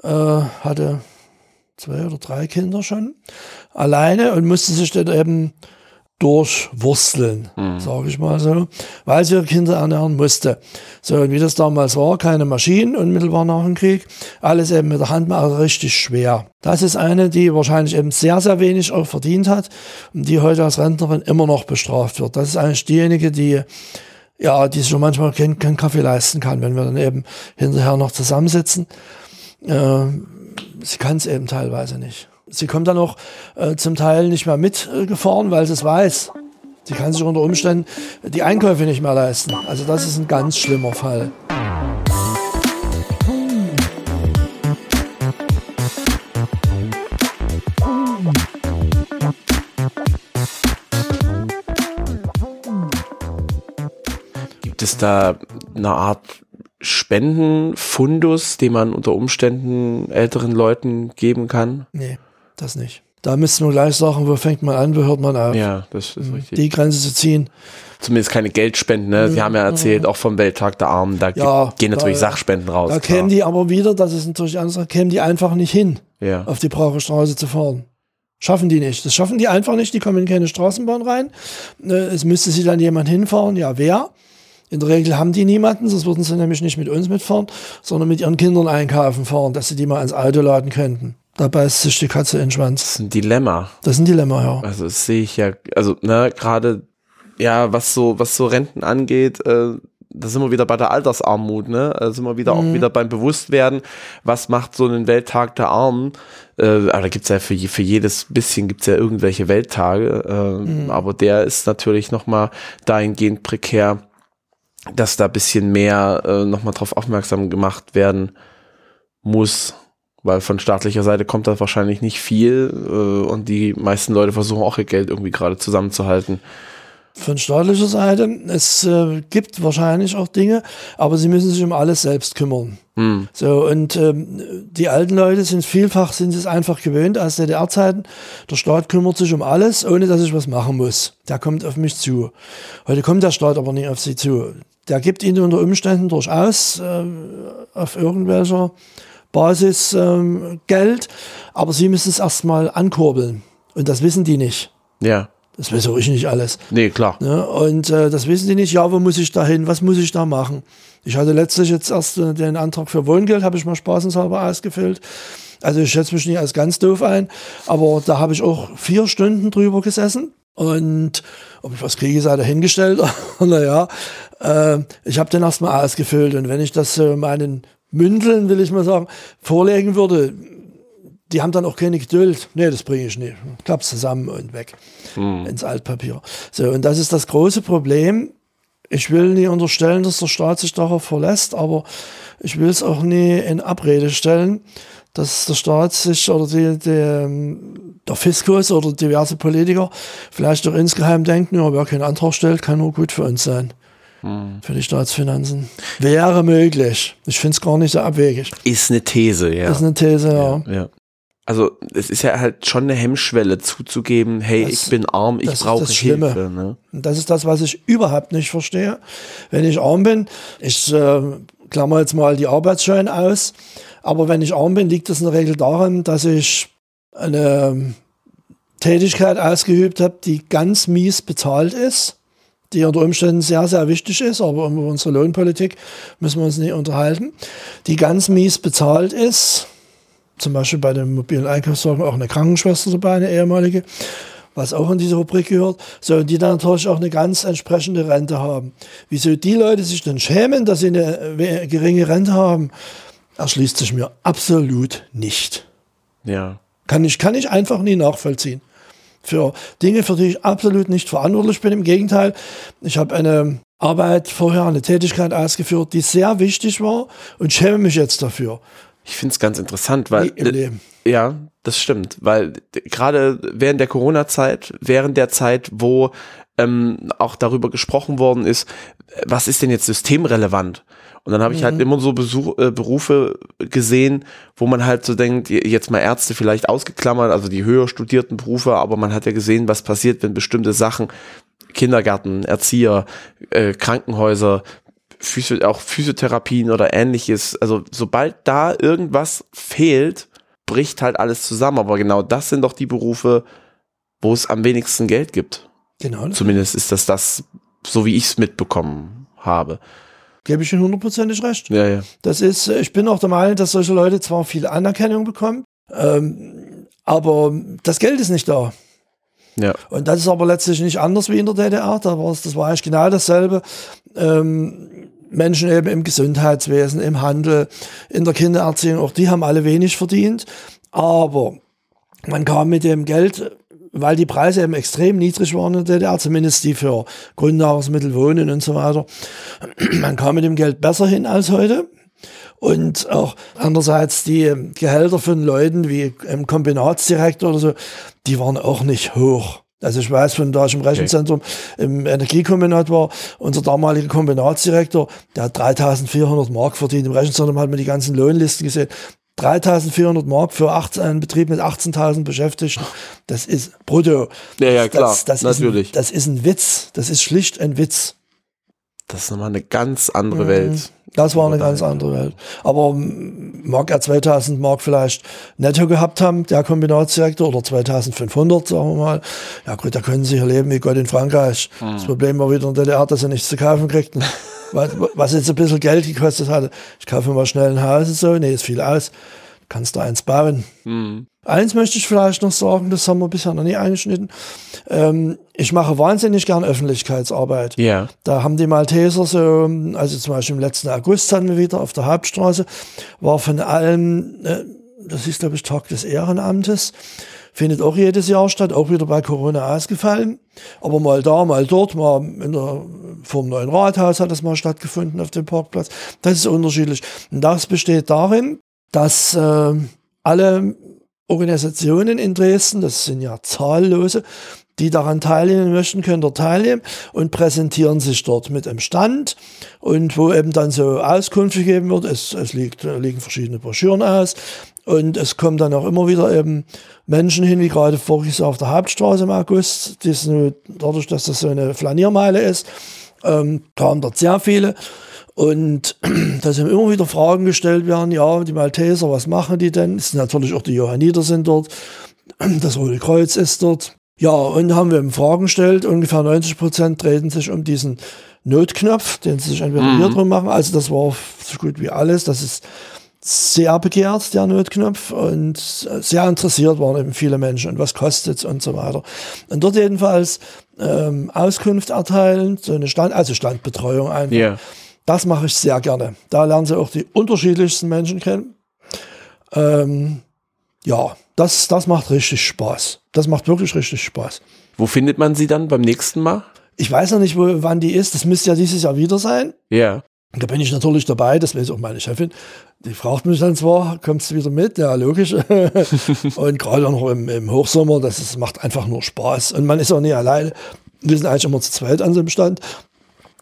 hatte zwei oder drei Kinder schon alleine und musste sich dann eben durchwursteln, mhm. sage ich mal so, weil sie ihre Kinder ernähren musste. So, und wie das damals war, keine Maschinen, unmittelbar nach dem Krieg, alles eben mit der Hand, also richtig schwer. Das ist eine, die wahrscheinlich eben sehr, sehr wenig auch verdient hat und die heute als Rentnerin immer noch bestraft wird. Das ist eigentlich diejenige, die ja, die sich schon manchmal keinen, keinen Kaffee leisten kann, wenn wir dann eben hinterher noch zusammensitzen. Äh, sie kann es eben teilweise nicht. Sie kommt dann auch äh, zum Teil nicht mehr mitgefahren, weil sie es weiß. Sie kann sich unter Umständen die Einkäufe nicht mehr leisten. Also das ist ein ganz schlimmer Fall. Gibt es da eine Art Spendenfundus, den man unter Umständen älteren Leuten geben kann? Nee das nicht. Da müssten wir gleich sagen, wo fängt man an, wo hört man auf. Ja, das ist mhm. richtig. Die Grenze zu ziehen. Zumindest keine Geldspenden, ne? Sie mhm. haben ja erzählt, auch vom Welttag der Armen, da ja, gehen natürlich da, Sachspenden raus. Da kämen die aber wieder, das ist natürlich anders, kämen die einfach nicht hin, ja. auf die Brauche Straße zu fahren. Schaffen die nicht. Das schaffen die einfach nicht, die kommen in keine Straßenbahn rein. Äh, es müsste sie dann jemand hinfahren, ja, wer? In der Regel haben die niemanden, sonst würden sie nämlich nicht mit uns mitfahren, sondern mit ihren Kindern einkaufen fahren, dass sie die mal ans Auto laden könnten. Da beißt sich die Katze in den Schwanz. Das ist ein Dilemma. Das ist ein Dilemma, ja. Also das sehe ich ja, also ne, gerade ja, was so, was so Renten angeht, äh, da sind wir wieder bei der Altersarmut, ne? Da sind wir wieder mhm. auch wieder beim Bewusstwerden, was macht so einen Welttag der Armen? Äh, aber da gibt's ja für, für jedes bisschen gibt's ja irgendwelche Welttage, äh, mhm. aber der ist natürlich nochmal dahingehend prekär, dass da bisschen mehr äh, nochmal drauf aufmerksam gemacht werden muss. Weil von staatlicher Seite kommt da wahrscheinlich nicht viel äh, und die meisten Leute versuchen auch ihr Geld irgendwie gerade zusammenzuhalten. Von staatlicher Seite, es äh, gibt wahrscheinlich auch Dinge, aber sie müssen sich um alles selbst kümmern. Hm. So, und ähm, die alten Leute sind vielfach, sind es einfach gewöhnt aus DDR-Zeiten. Der Staat kümmert sich um alles, ohne dass ich was machen muss. Der kommt auf mich zu. Heute kommt der Staat aber nicht auf sie zu. Der gibt ihnen unter Umständen durchaus äh, auf irgendwelcher Basisgeld, ähm, aber sie müssen es erstmal ankurbeln. Und das wissen die nicht. Ja. Das weiß auch ich nicht alles. Nee, klar. Ja, und äh, das wissen die nicht. Ja, wo muss ich da hin? Was muss ich da machen? Ich hatte letztlich jetzt erst äh, den Antrag für Wohngeld, habe ich mal spaßenshalber ausgefüllt. Also ich schätze mich nicht als ganz doof ein, aber da habe ich auch vier Stunden drüber gesessen. Und ob ich was kriege, sei dahingestellt. naja, äh, ich habe den erstmal ausgefüllt. Und wenn ich das äh, meinen Mündeln, will ich mal sagen, vorlegen würde, die haben dann auch keine Geduld. Nee, das bringe ich nicht. Klapp's zusammen und weg hm. ins Altpapier. So, und das ist das große Problem. Ich will nie unterstellen, dass der Staat sich darauf verlässt, aber ich will es auch nie in Abrede stellen, dass der Staat sich oder die, die, der Fiskus oder diverse Politiker vielleicht auch insgeheim denken, ja, wer keinen Antrag stellt, kann nur gut für uns sein. Hm. Für die Staatsfinanzen. Wäre möglich. Ich finde es gar nicht so abwegig. Ist eine These, ja. Ist eine These, ja. ja, ja also es ist ja halt schon eine Hemmschwelle zuzugeben, hey, das, ich bin arm, ich brauche Hilfe. Ne? Das ist das, was ich überhaupt nicht verstehe. Wenn ich arm bin, ich äh, klammer jetzt mal die Arbeitsschein aus, aber wenn ich arm bin, liegt das in der Regel daran, dass ich eine Tätigkeit ausgeübt habe, die ganz mies bezahlt ist, die unter Umständen sehr, sehr wichtig ist, aber über unsere Lohnpolitik müssen wir uns nicht unterhalten, die ganz mies bezahlt ist, zum Beispiel bei den mobilen Einkaufswagen auch eine Krankenschwester dabei, eine ehemalige, was auch in diese Rubrik gehört, so, die dann natürlich auch eine ganz entsprechende Rente haben. Wieso die Leute sich dann schämen, dass sie eine äh, geringe Rente haben, erschließt sich mir absolut nicht. Ja. Kann ich, kann ich einfach nie nachvollziehen. Für Dinge, für die ich absolut nicht verantwortlich bin. Im Gegenteil, ich habe eine Arbeit vorher, eine Tätigkeit ausgeführt, die sehr wichtig war und schäme mich jetzt dafür. Ich finde es ganz interessant, weil ja, das stimmt, weil gerade während der Corona-Zeit, während der Zeit, wo ähm, auch darüber gesprochen worden ist, was ist denn jetzt systemrelevant? Und dann habe ich halt mhm. halt immer so Besuch, äh, Berufe gesehen, wo man halt so denkt, jetzt mal Ärzte vielleicht ausgeklammert, also die höher studierten Berufe, aber man hat ja gesehen, was passiert, wenn bestimmte Sachen Kindergärten, Erzieher, äh, Krankenhäuser, Physio auch Physiotherapien oder ähnliches. Also sobald da irgendwas fehlt, bricht halt alles zusammen. Aber genau das sind doch die Berufe, wo es am wenigsten Geld gibt. Genau. Zumindest ist das das, so wie ich es mitbekommen habe. Gebe ich Ihnen hundertprozentig recht. Ja, ja. Das ist, ich bin auch der Meinung, dass solche Leute zwar viel Anerkennung bekommen, ähm, aber das Geld ist nicht da. Ja. Und das ist aber letztlich nicht anders wie in der DDR. Da war es, das war eigentlich genau dasselbe. Ähm, Menschen eben im Gesundheitswesen, im Handel, in der Kindererziehung, auch die haben alle wenig verdient. Aber man kam mit dem Geld, weil die Preise eben extrem niedrig waren in der DDR, zumindest die für Grundnahrungsmittel, Wohnen und so weiter, man kam mit dem Geld besser hin als heute. Und auch andererseits die Gehälter von Leuten wie im Kombinatsdirektor oder so, die waren auch nicht hoch. Also ich weiß von da ich im Rechenzentrum okay. im Energiekombinat war, unser damaliger Kombinatsdirektor, der hat 3400 Mark verdient. Im Rechenzentrum hat man die ganzen Lohnlisten gesehen. 3400 Mark für 18, einen Betrieb mit 18.000 Beschäftigten, das ist brutto. Ja, ja, klar, das, das natürlich. Ist ein, das ist ein Witz, das ist schlicht ein Witz. Das ist nochmal eine ganz andere mhm. Welt. Das war eine ganz andere Welt. Aber mag er 2000 Mark vielleicht netto gehabt haben, der Kombinatsdirektor, oder 2500, sagen wir mal. Ja gut, da können sie hier leben wie Gott in Frankreich. Mhm. Das Problem war wieder in der DDR, dass er nichts zu kaufen kriegten. was, was jetzt ein bisschen Geld gekostet hatte. Ich kaufe mal schnell ein Haus und so. Nee, ist viel aus. Kannst du eins bauen. Mhm. Eins möchte ich vielleicht noch sagen, das haben wir bisher noch nie eingeschnitten. Ähm, ich mache wahnsinnig gern Öffentlichkeitsarbeit. Ja. Da haben die Malteser so, also zum Beispiel im letzten August hatten wir wieder auf der Hauptstraße, war von allen, äh, das ist glaube ich Tag des Ehrenamtes, findet auch jedes Jahr statt, auch wieder bei Corona ausgefallen. Aber mal da, mal dort, mal in der, vom neuen Rathaus hat das mal stattgefunden auf dem Parkplatz. Das ist unterschiedlich. Und das besteht darin, dass äh, alle Organisationen in Dresden, das sind ja zahllose, die daran teilnehmen möchten, können dort teilnehmen und präsentieren sich dort mit einem Stand und wo eben dann so Auskunft gegeben wird. Es, es liegt, liegen verschiedene Broschüren aus und es kommen dann auch immer wieder eben Menschen hin, wie gerade voriges Jahr auf der Hauptstraße im August, die dadurch, dass das so eine Flaniermeile ist, ähm, kamen dort sehr viele Und dass ihm immer wieder Fragen gestellt werden, ja, die Malteser, was machen die denn? Es sind natürlich auch die Johanniter sind dort, das Rote Kreuz ist dort. Ja, und haben wir ihm Fragen gestellt, ungefähr 90 Prozent drehten sich um diesen Notknopf, den sie sich entweder mhm. hier drum machen. Also das war so gut wie alles. Das ist sehr begehrt, der Notknopf, und sehr interessiert waren eben viele Menschen und was kostet es und so weiter. Und dort jedenfalls ähm, Auskunft erteilen, so eine Stand, also Standbetreuung einfach. Yeah. Das mache ich sehr gerne. Da lernen sie auch die unterschiedlichsten Menschen kennen. Ähm, ja, das, das macht richtig Spaß. Das macht wirklich richtig Spaß. Wo findet man sie dann beim nächsten Mal? Ich weiß noch nicht, wo, wann die ist. Das müsste ja dieses Jahr wieder sein. Ja. Da bin ich natürlich dabei, das weiß auch meine Chefin. Die fragt mich dann zwar, kommst du wieder mit? Ja, logisch. und gerade noch im, im, Hochsommer, das ist, macht einfach nur Spaß. Und man ist auch nie alleine. Wir sind eigentlich immer zu zweit an so einem Stand.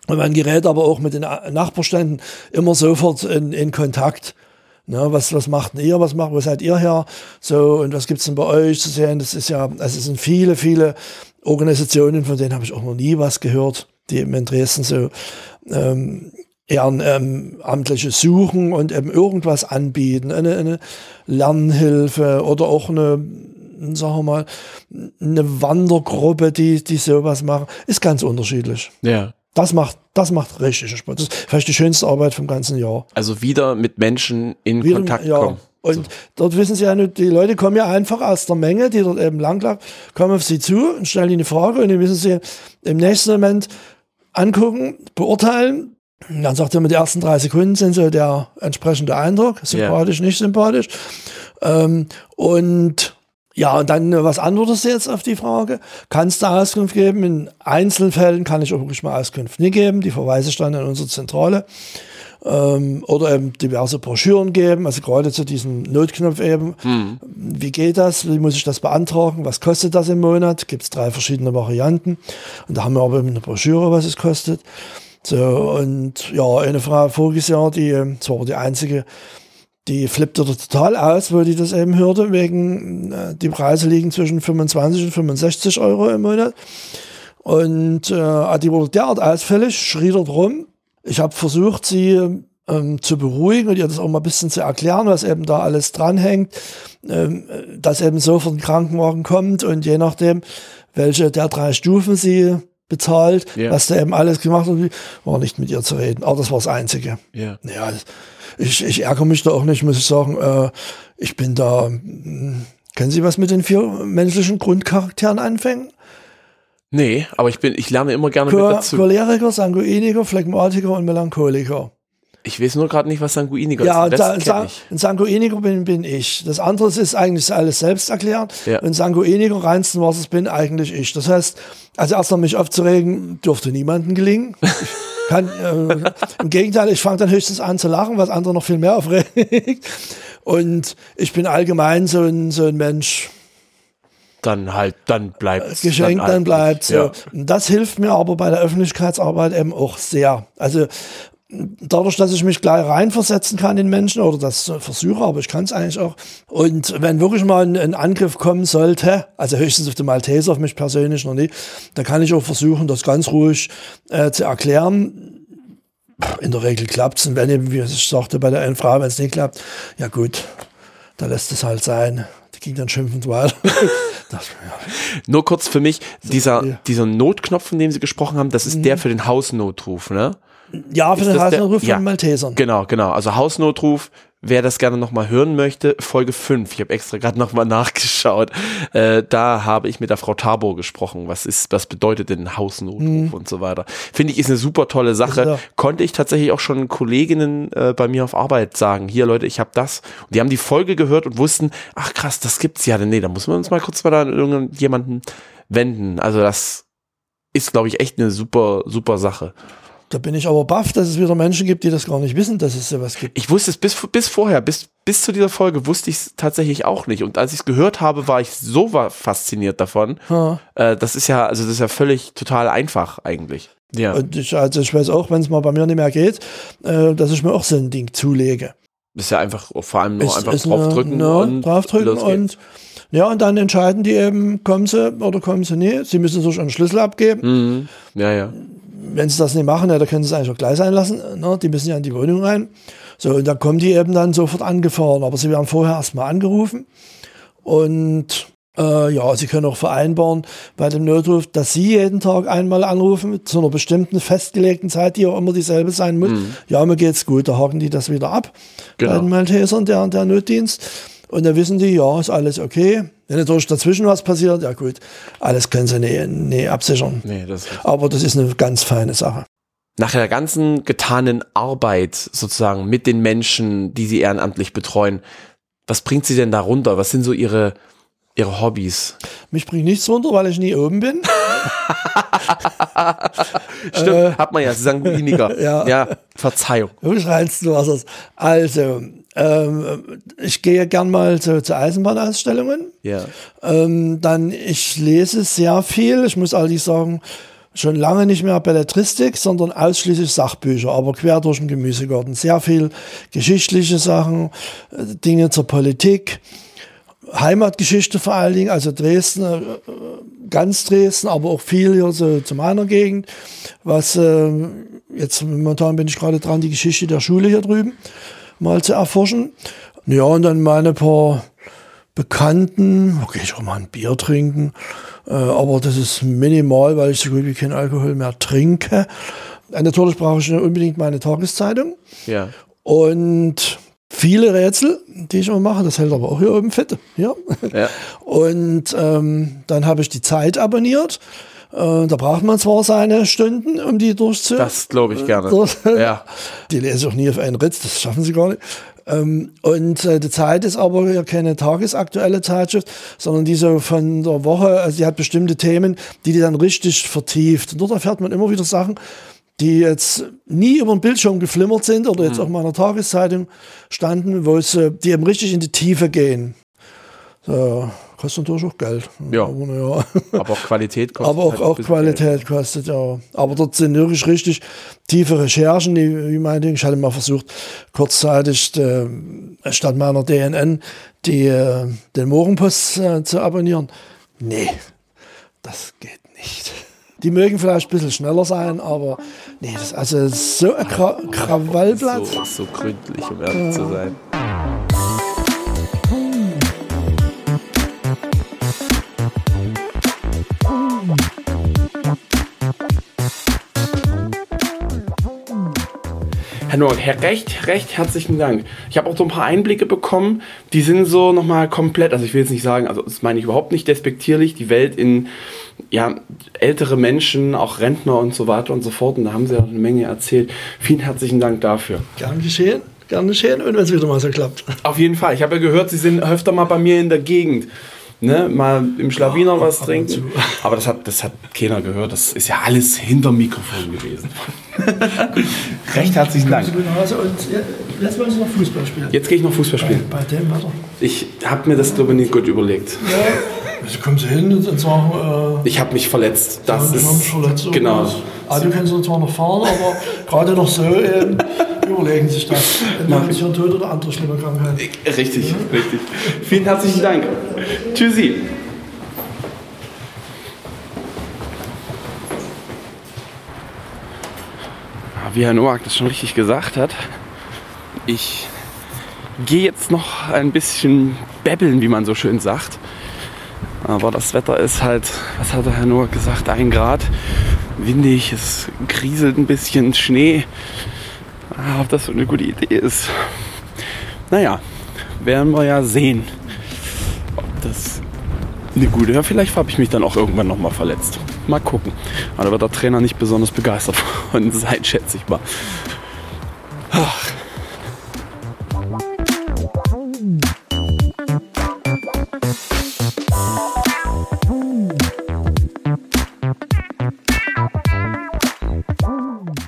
Und man gerät aber auch mit den Nachbarständen immer sofort in, in Kontakt. Na, was, was macht ihr? Was macht, wo seid ihr her? So, und was gibt's denn bei euch zu sehen? Das ist ja, also es sind viele, viele Organisationen, von denen habe ich auch noch nie was gehört, die in Dresden so ähm, ehrenamtliche ähm, suchen und eben irgendwas anbieten, eine, eine Lernhilfe oder auch eine, sagen wir mal, eine Wandergruppe, die, die sowas machen, ist ganz unterschiedlich. Ja. Das macht, das macht richtig Spaß. Das ist vielleicht die schönste Arbeit vom ganzen Jahr. Also wieder mit Menschen in wieder, Kontakt ja. kommen. Und so. dort wissen sie ja nicht, die Leute kommen ja einfach aus der Menge, die dort eben langlaufen, kommen auf sie zu und stellen ihnen eine Frage und dann müssen sie im nächsten Moment angucken, beurteilen, und dann sagt er, mit den ersten drei Sekunden sind so der entsprechende Eindruck, sympathisch, yeah. nicht sympathisch. Ähm, und ja, und dann, was antwortest du jetzt auf die Frage? Kannst du Auskunft geben? In Einzelfällen kann ich auch wirklich mal Auskunft nicht geben. Die verweise ich dann an unsere Zentrale. Ähm, oder eben diverse Broschüren geben, also gerade zu diesem Notknopf eben. Mhm. Wie geht das? Wie muss ich das beantragen? Was kostet das im Monat? Gibt es drei verschiedene Varianten. Und da haben wir aber eben eine Broschüre, was es kostet. So, und ja, eine Frau voriges Jahr, die, ähm, zwar die einzige, die flippte total aus, wo die das eben hörte, wegen, äh, die Preise liegen zwischen 25 und 65 Euro im Monat. Und äh, die wurde derart ausfällig, schrie dort rum. Ich habe versucht, sie ähm, zu beruhigen und ihr das auch mal ein bisschen zu erklären, was eben da alles dranhängt, ähm, dass eben sofort ein Krankenwagen kommt und je nachdem, welche der drei Stufen sie bezahlt, yeah. was der eben alles gemacht hat, war nicht mit ihr zu reden. Aber das war das Einzige. Yeah. Ja, ich, ich ärgere mich da auch nicht, muss ich sagen. Äh, ich bin da. Mh, hm, können Sie was mit den vier menschlichen Grundcharakteren anfangen? Nee, aber ich bin, ich lerne immer gerne Chor mit dazu. Choleriker, Sanguiniker, Phlegmatiker und Melancholiker. Ich weiß nur gerade nicht, was Sanguiniker ja, ist. Ja, Sa ein Sanguiniker bin, bin ich. Das andere ist eigentlich alles selbst erklärt. Ja. Und Sanguiniker, reinsten was es bin, eigentlich ich. Das heißt, also erst mich aufzuregen, dürfte niemandem gelingen. Kann, äh, Im Gegenteil, ich fange dann höchstens an zu lachen, was andere noch viel mehr aufregt. Und ich bin allgemein so ein, so ein Mensch, dann halt, dann bleibt Geschenkt, dann, dann bleibt so. Ja. Das hilft mir aber bei der Öffentlichkeitsarbeit eben auch sehr. Also dadurch, dass ich mich gleich reinversetzen kann in Menschen oder das versuche, aber ich kann es eigentlich auch. Und wenn wirklich mal ein, ein, Angriff kommen sollte, also höchstens auf den Malteser, auf mich persönlich noch nicht, dann kann ich auch versuchen, das ganz ruhig äh, zu erklären. In der Regel klappt es. Und wenn eben, wie ich sagte, bei der einen Frau, wenn es nicht klappt, ja gut, da lässt es halt sein. Die ging dann schimpfend weiter. das, ja. Nur kurz für mich, dieser, dieser Notknopf, von dem Sie gesprochen haben, das ist mhm. der für den Hausnotruf, ne? Ja, für ist den Hausnotruf von Maltesern. Genau, genau. Also Hausnotruf, wer das gerne nochmal hören möchte, Folge 5. Ich habe extra gerade nochmal nachgeschaut. Äh, da habe ich mit der Frau Tabor gesprochen. Was ist, was bedeutet denn Hausnotruf mhm. und so weiter. Finde ich, ist eine super tolle Sache. Ja. Konnte ich tatsächlich auch schon Kolleginnen äh, bei mir auf Arbeit sagen, hier Leute, ich habe das. Und die haben die Folge gehört und wussten, ach krass, das gibt's ja. Nee, da muss man uns mal kurz mal an irgendjemanden wenden. Also das ist, glaube ich, echt eine super, super Sache. Da bin ich aber baff, dass es wieder Menschen gibt, die das gar nicht wissen, dass es sowas gibt. Ich wusste es bis, bis vorher, bis, bis zu dieser Folge wusste ich es tatsächlich auch nicht. Und als ich es gehört habe, war ich so fasziniert davon. Äh, das ist ja, also das ist ja völlig total einfach eigentlich. Ja. Und ich, also ich weiß auch, wenn es mal bei mir nicht mehr geht, äh, dass ich mir auch so ein Ding zulege. Das ist ja einfach vor allem nur ist, einfach ist draufdrücken eine, und draufdrücken und ja, und dann entscheiden die eben, kommen sie oder kommen sie nicht. Sie müssen sich einen Schlüssel abgeben. Mhm. Ja, ja wenn sie das nicht machen, ja, dann können sie es eigentlich auch gleich sein lassen. Ne? Die müssen ja in die Wohnung rein. So, und dann kommen die eben dann sofort angefahren. Aber sie werden vorher erstmal angerufen. Und äh, ja, Sie können auch vereinbaren bei dem Notruf, dass Sie jeden Tag einmal anrufen, zu einer bestimmten festgelegten Zeit, die auch immer dieselbe sein muss. Mhm. Ja, mir geht's gut, da haken die das wieder ab genau. bei den Maltesern, der, der Notdienst. Und dann wissen die, ja, ist alles okay. Wenn natürlich dazwischen was passiert, ja gut, alles können sie nicht, nicht absichern. Nee, das Aber das ist eine ganz feine Sache. Nach der ganzen getanen Arbeit sozusagen mit den Menschen, die sie ehrenamtlich betreuen, was bringt sie denn da runter? Was sind so ihre, ihre Hobbys? Mich bringt nichts runter, weil ich nie oben bin. Stimmt, äh, hat man ja, Sanguiniker. ja. ja, Verzeihung. Du schreist du was. Also, ähm, ich gehe gern mal zu, zu Eisenbahnausstellungen. Ja. Ähm, dann, ich lese sehr viel. Ich muss allerdings sagen, schon lange nicht mehr Belletristik, sondern ausschließlich Sachbücher, aber quer durch den Gemüsegarten. Sehr viel geschichtliche Sachen, äh, Dinge zur Politik, Heimatgeschichte vor allen Dingen, also Dresden, äh, ganz Dresden, aber auch viel hier so zu meiner Gegend. Was äh, jetzt momentan bin ich gerade dran, die Geschichte der Schule hier drüben mal zu erforschen. Ja, und dann meine paar Bekannten, okay, ich auch mal ein Bier trinken, äh, aber das ist minimal, weil ich so gut wie keinen Alkohol mehr trinke. Äh, natürlich brauche ich unbedingt meine Tageszeitung. Ja. Und viele Rätsel, die ich immer mache, das hält aber auch hier oben fit. Ja. ja. Und ähm, dann habe ich die Zeit abonniert. Äh, da braucht man zwar seine Stunden, um die durchzu. Das glaube ich gerne. ja. Die lese ich auch nie auf einen Ritz, das schaffen sie gar nicht. Ähm, und äh, die Zeit ist aber ja keine tagesaktuelle Zeitschrift, sondern die so von der Woche, also die hat bestimmte Themen, die die dann richtig vertieft. Und dort erfährt man immer wieder Sachen, die jetzt nie über den Bildschirm geflimmert sind oder jetzt mhm. auch mal in der Tageszeitung standen, wo es, äh, die eben richtig in die Tiefe gehen. So, kostet natürlich auch Geld. Ja. Aber, ja. aber auch Qualität kostet. Aber auch, halt auch Qualität Geld. kostet, ja. Aber dort sind wirklich richtig tiefe Recherchen, die, wie mein Ding. Ich hatte mal versucht, kurzzeitig äh, statt meiner DNN die, äh, den Morgenpost äh, zu abonnieren. Nee, das geht nicht. Die mögen vielleicht ein bisschen schneller sein, aber nee, das ist also so ein Kra Krawallblatt. So, so gründlich, um ehrlich zu sein. Herr Noack, recht, recht herzlichen Dank. Ich habe auch so ein paar Einblicke bekommen, die sind so nochmal komplett, also ich will jetzt nicht sagen, also das meine ich überhaupt nicht despektierlich, die Welt in ja, ältere Menschen, auch Rentner und so weiter und so fort. Und da haben Sie auch eine Menge erzählt. Vielen herzlichen Dank dafür. Gern geschehen. Gern geschehen und wenn es wieder mal so klappt. Auf jeden Fall. Ich habe ja gehört, Sie sind öfter mal bei mir in der Gegend ne, mal im Schlawiner oh, was trinken. Aber das hat, das hat keiner gehört. Das ist ja alles hinterm Mikrofon gewesen. Recht herzlichen Dank. jetzt wollen Sie noch Fußball spielen. Jetzt gehe ich noch Fußball spielen. Bei, bei dem Wetter. Ich habe mir das, glaube ich, nicht gut überlegt. Ja. Also kommen Sie hin und zwar. Äh, ich habe mich verletzt. Das ist verletzt genau. Also du kannst zwar noch fahren, aber gerade noch so ähm, überlegen sich das. Entweder ist ein Tod oder andere schlimme Krankheit. Richtig, ja? richtig. Vielen herzlichen Dank. Tschüssi. Wie Herr Noack das schon richtig gesagt hat, ich gehe jetzt noch ein bisschen bebbeln, wie man so schön sagt. Aber das Wetter ist halt, was hat der Herr Noack gesagt, ein Grad. Windig, es kriselt ein bisschen Schnee. Ah, ob das so eine gute Idee ist. Naja, werden wir ja sehen, ob das eine gute ist. Vielleicht habe ich mich dann auch irgendwann nochmal verletzt. Mal gucken. Aber da wird der Trainer nicht besonders begeistert von sein, schätze ich mal. Ach.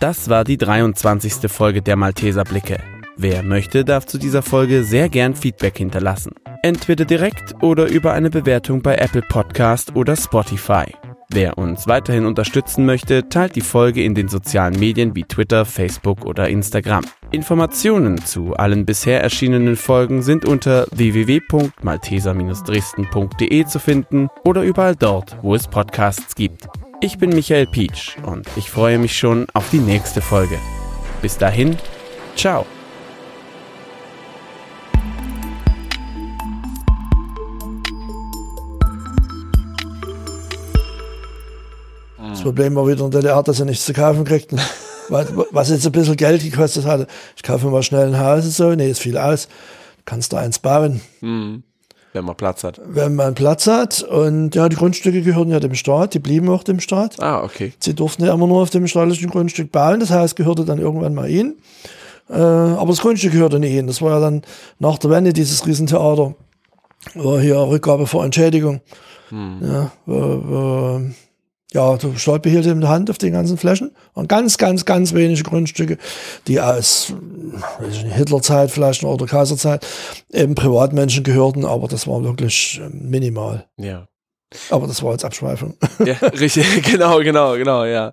Das war die 23. Folge der Malteser Blicke. Wer möchte, darf zu dieser Folge sehr gern Feedback hinterlassen. Entweder direkt oder über eine Bewertung bei Apple Podcast oder Spotify. Wer uns weiterhin unterstützen möchte, teilt die Folge in den sozialen Medien wie Twitter, Facebook oder Instagram. Informationen zu allen bisher erschienenen Folgen sind unter www.malteser-dresden.de zu finden oder überall dort, wo es Podcasts gibt. Ich bin Michael Pietsch und ich freue mich schon auf die nächste Folge. Bis dahin, ciao. Das Problem war wieder in der DDR, dass sie nichts zu kaufen kriegten. Was, jetzt ein bisschen Geld gekostet hatte. Ich kaufe mal schnell ein Haus und so. Nee, ist viel aus. Kannst du eins bauen. Mhm. Wenn man Platz hat. Wenn man Platz hat. Und ja, die Grundstücke gehörten ja dem Staat. Die blieben auch dem Staat. Ah, okay. Sie durften ja immer nur auf dem staatlichen Grundstück bauen. Das Haus gehörte dann irgendwann mal ihnen. Äh, aber das Grundstück gehörte nicht ihnen. Das war ja dann nach der Wende dieses Riesentheater. War hier Rückgabe vor Entschädigung. Ja, wo, wo, ja, Staat behielt in der Hand auf den ganzen Flächen. Und ganz, ganz, ganz wenige Grundstücke, die aus Hitlerzeit vielleicht oder Kaiserzeit eben Privatmenschen gehörten, aber das war wirklich ähm, minimal. Ja. Aber das war jetzt Abschweifung. Ja, richtig. genau, genau, genau, ja.